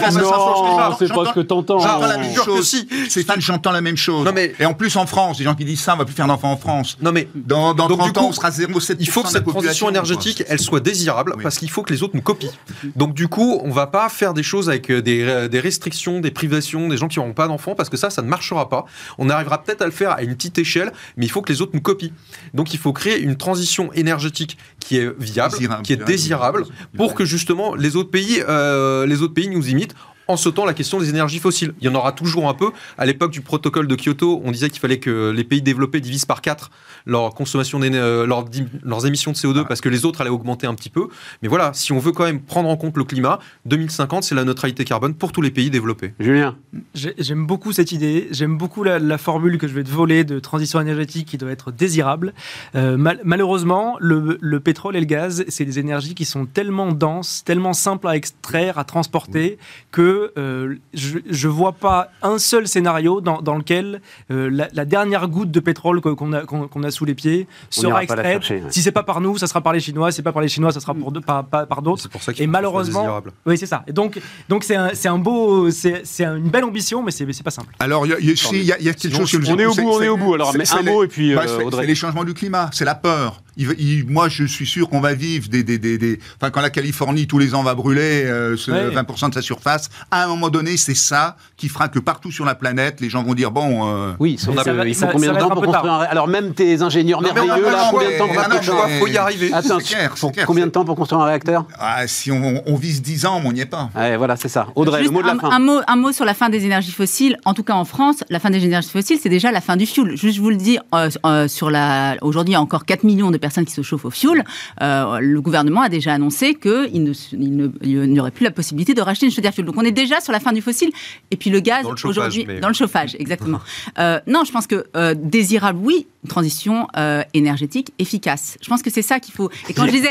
c'est pas ce que t'entends. J'entends la même chose. si. Stéphane, j'entends la même chose. Non, mais- Et en plus, en France, des gens qui disent ça, on va plus faire d'enfants en France. Non mais Dans, dans Donc, 30 du ans, coup, on sera 0,7% il faut que cette transition énergétique, elle soit désirable, parce qu'il faut que les autres nous copient. Donc du coup, on va pas faire des choses avec euh, des, euh, des restrictions, des gens qui n'auront pas d'enfants, parce que ça, ça ne marchera pas. On arrivera peut-être à le faire à une petite échelle, mais il faut que les autres nous copient. Donc il faut créer une transition énergétique qui est viable, Désirable. qui est désirable, pour que justement les autres pays, euh, les autres pays nous imitent en sautant la question des énergies fossiles. Il y en aura toujours un peu. À l'époque du protocole de Kyoto, on disait qu'il fallait que les pays développés divisent par 4 leur consommation, euh, leur leurs émissions de CO2 parce que les autres allaient augmenter un petit peu. Mais voilà, si on veut quand même prendre en compte le climat, 2050, c'est la neutralité carbone pour tous les pays développés. Julien, J'ai- J'aime beaucoup cette idée, j'aime beaucoup la, la formule que je vais te voler de transition énergétique qui doit être désirable. Euh, mal- malheureusement, le, le pétrole et le gaz, c'est des énergies qui sont tellement denses, tellement simples à extraire, à transporter, que euh, je ne vois pas un seul scénario dans, dans lequel euh, la, la dernière goutte de pétrole qu'on a, qu'on- qu'on a sous les pieds On sera extraite. chercher, ouais. Si c'est pas par nous, ça sera par les Chinois. Si c'est pas par les Chinois, ça sera pour par, par- par d'autres. C'est pour ça qu'il Et malheureusement, oui, c'est ça. Et donc, donc c'est un, c'est un beau, c'est c'est une belle ambition, mais c'est mais c'est pas simple. Alors, il y a, y si, y quelque Sinon, chose que nous on est au bout, on est au bout. Alors, mais un mot et puis bah, euh, Audrey. c'est les changements du climat, c'est la peur. Il va- il- moi, je suis sûr qu'on va vivre des, des, des, des- Enfin, quand la Californie tous les ans va brûler euh, ce Ouais. 20% de sa surface, à un moment donné, c'est ça qui fera que partout sur la planète, les gens vont dire bon. euh, Oui, ça que va- il faut ça- combien de temps pour construire un... Alors même tes ingénieurs Non, mais merveilleux, non, là, non, combien de temps faut y arriver. Attends, clair, pour clair, combien de temps pour construire un réacteur ah, si on, on vise 10 ans, mais on n'y est pas. Ouais, voilà, c'est ça. Audrey, Juste le mot de la un, fin. un mot, un mot sur la fin des énergies fossiles. En tout cas, en France, la fin des énergies fossiles, c'est déjà la fin du fioul. Juste, je vous le dis, euh, euh, sur la, aujourd'hui, il y a encore 4 millions de personnes qui se chauffent au fioul. Euh, le gouvernement a déjà annoncé qu'il il il n'y aurait plus la possibilité de racheter une chaudière fioul. Donc, on est déjà sur la fin du fossile. Et puis, le gaz, aujourd'hui, mais- dans le chauffage, exactement. Euh, non, je pense que euh, désirable, oui, une transition euh, énergétique efficace. Je pense que c'est ça qu'il faut. Et quand je disais,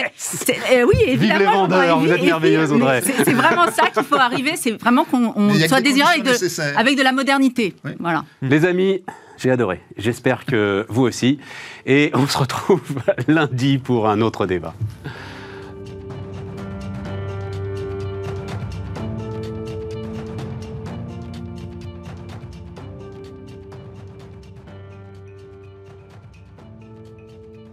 euh, oui, évidemment, les vendeurs, vous êtes merveilleuse, Audrey. C'est vraiment ça qu'il faut arriver. C'est vraiment qu'on soit désirable avec de, nécessaires. avec de la modernité. Oui. Voilà. Les amis, j'ai adoré. J'espère que vous aussi. Et on se retrouve lundi pour un autre débat.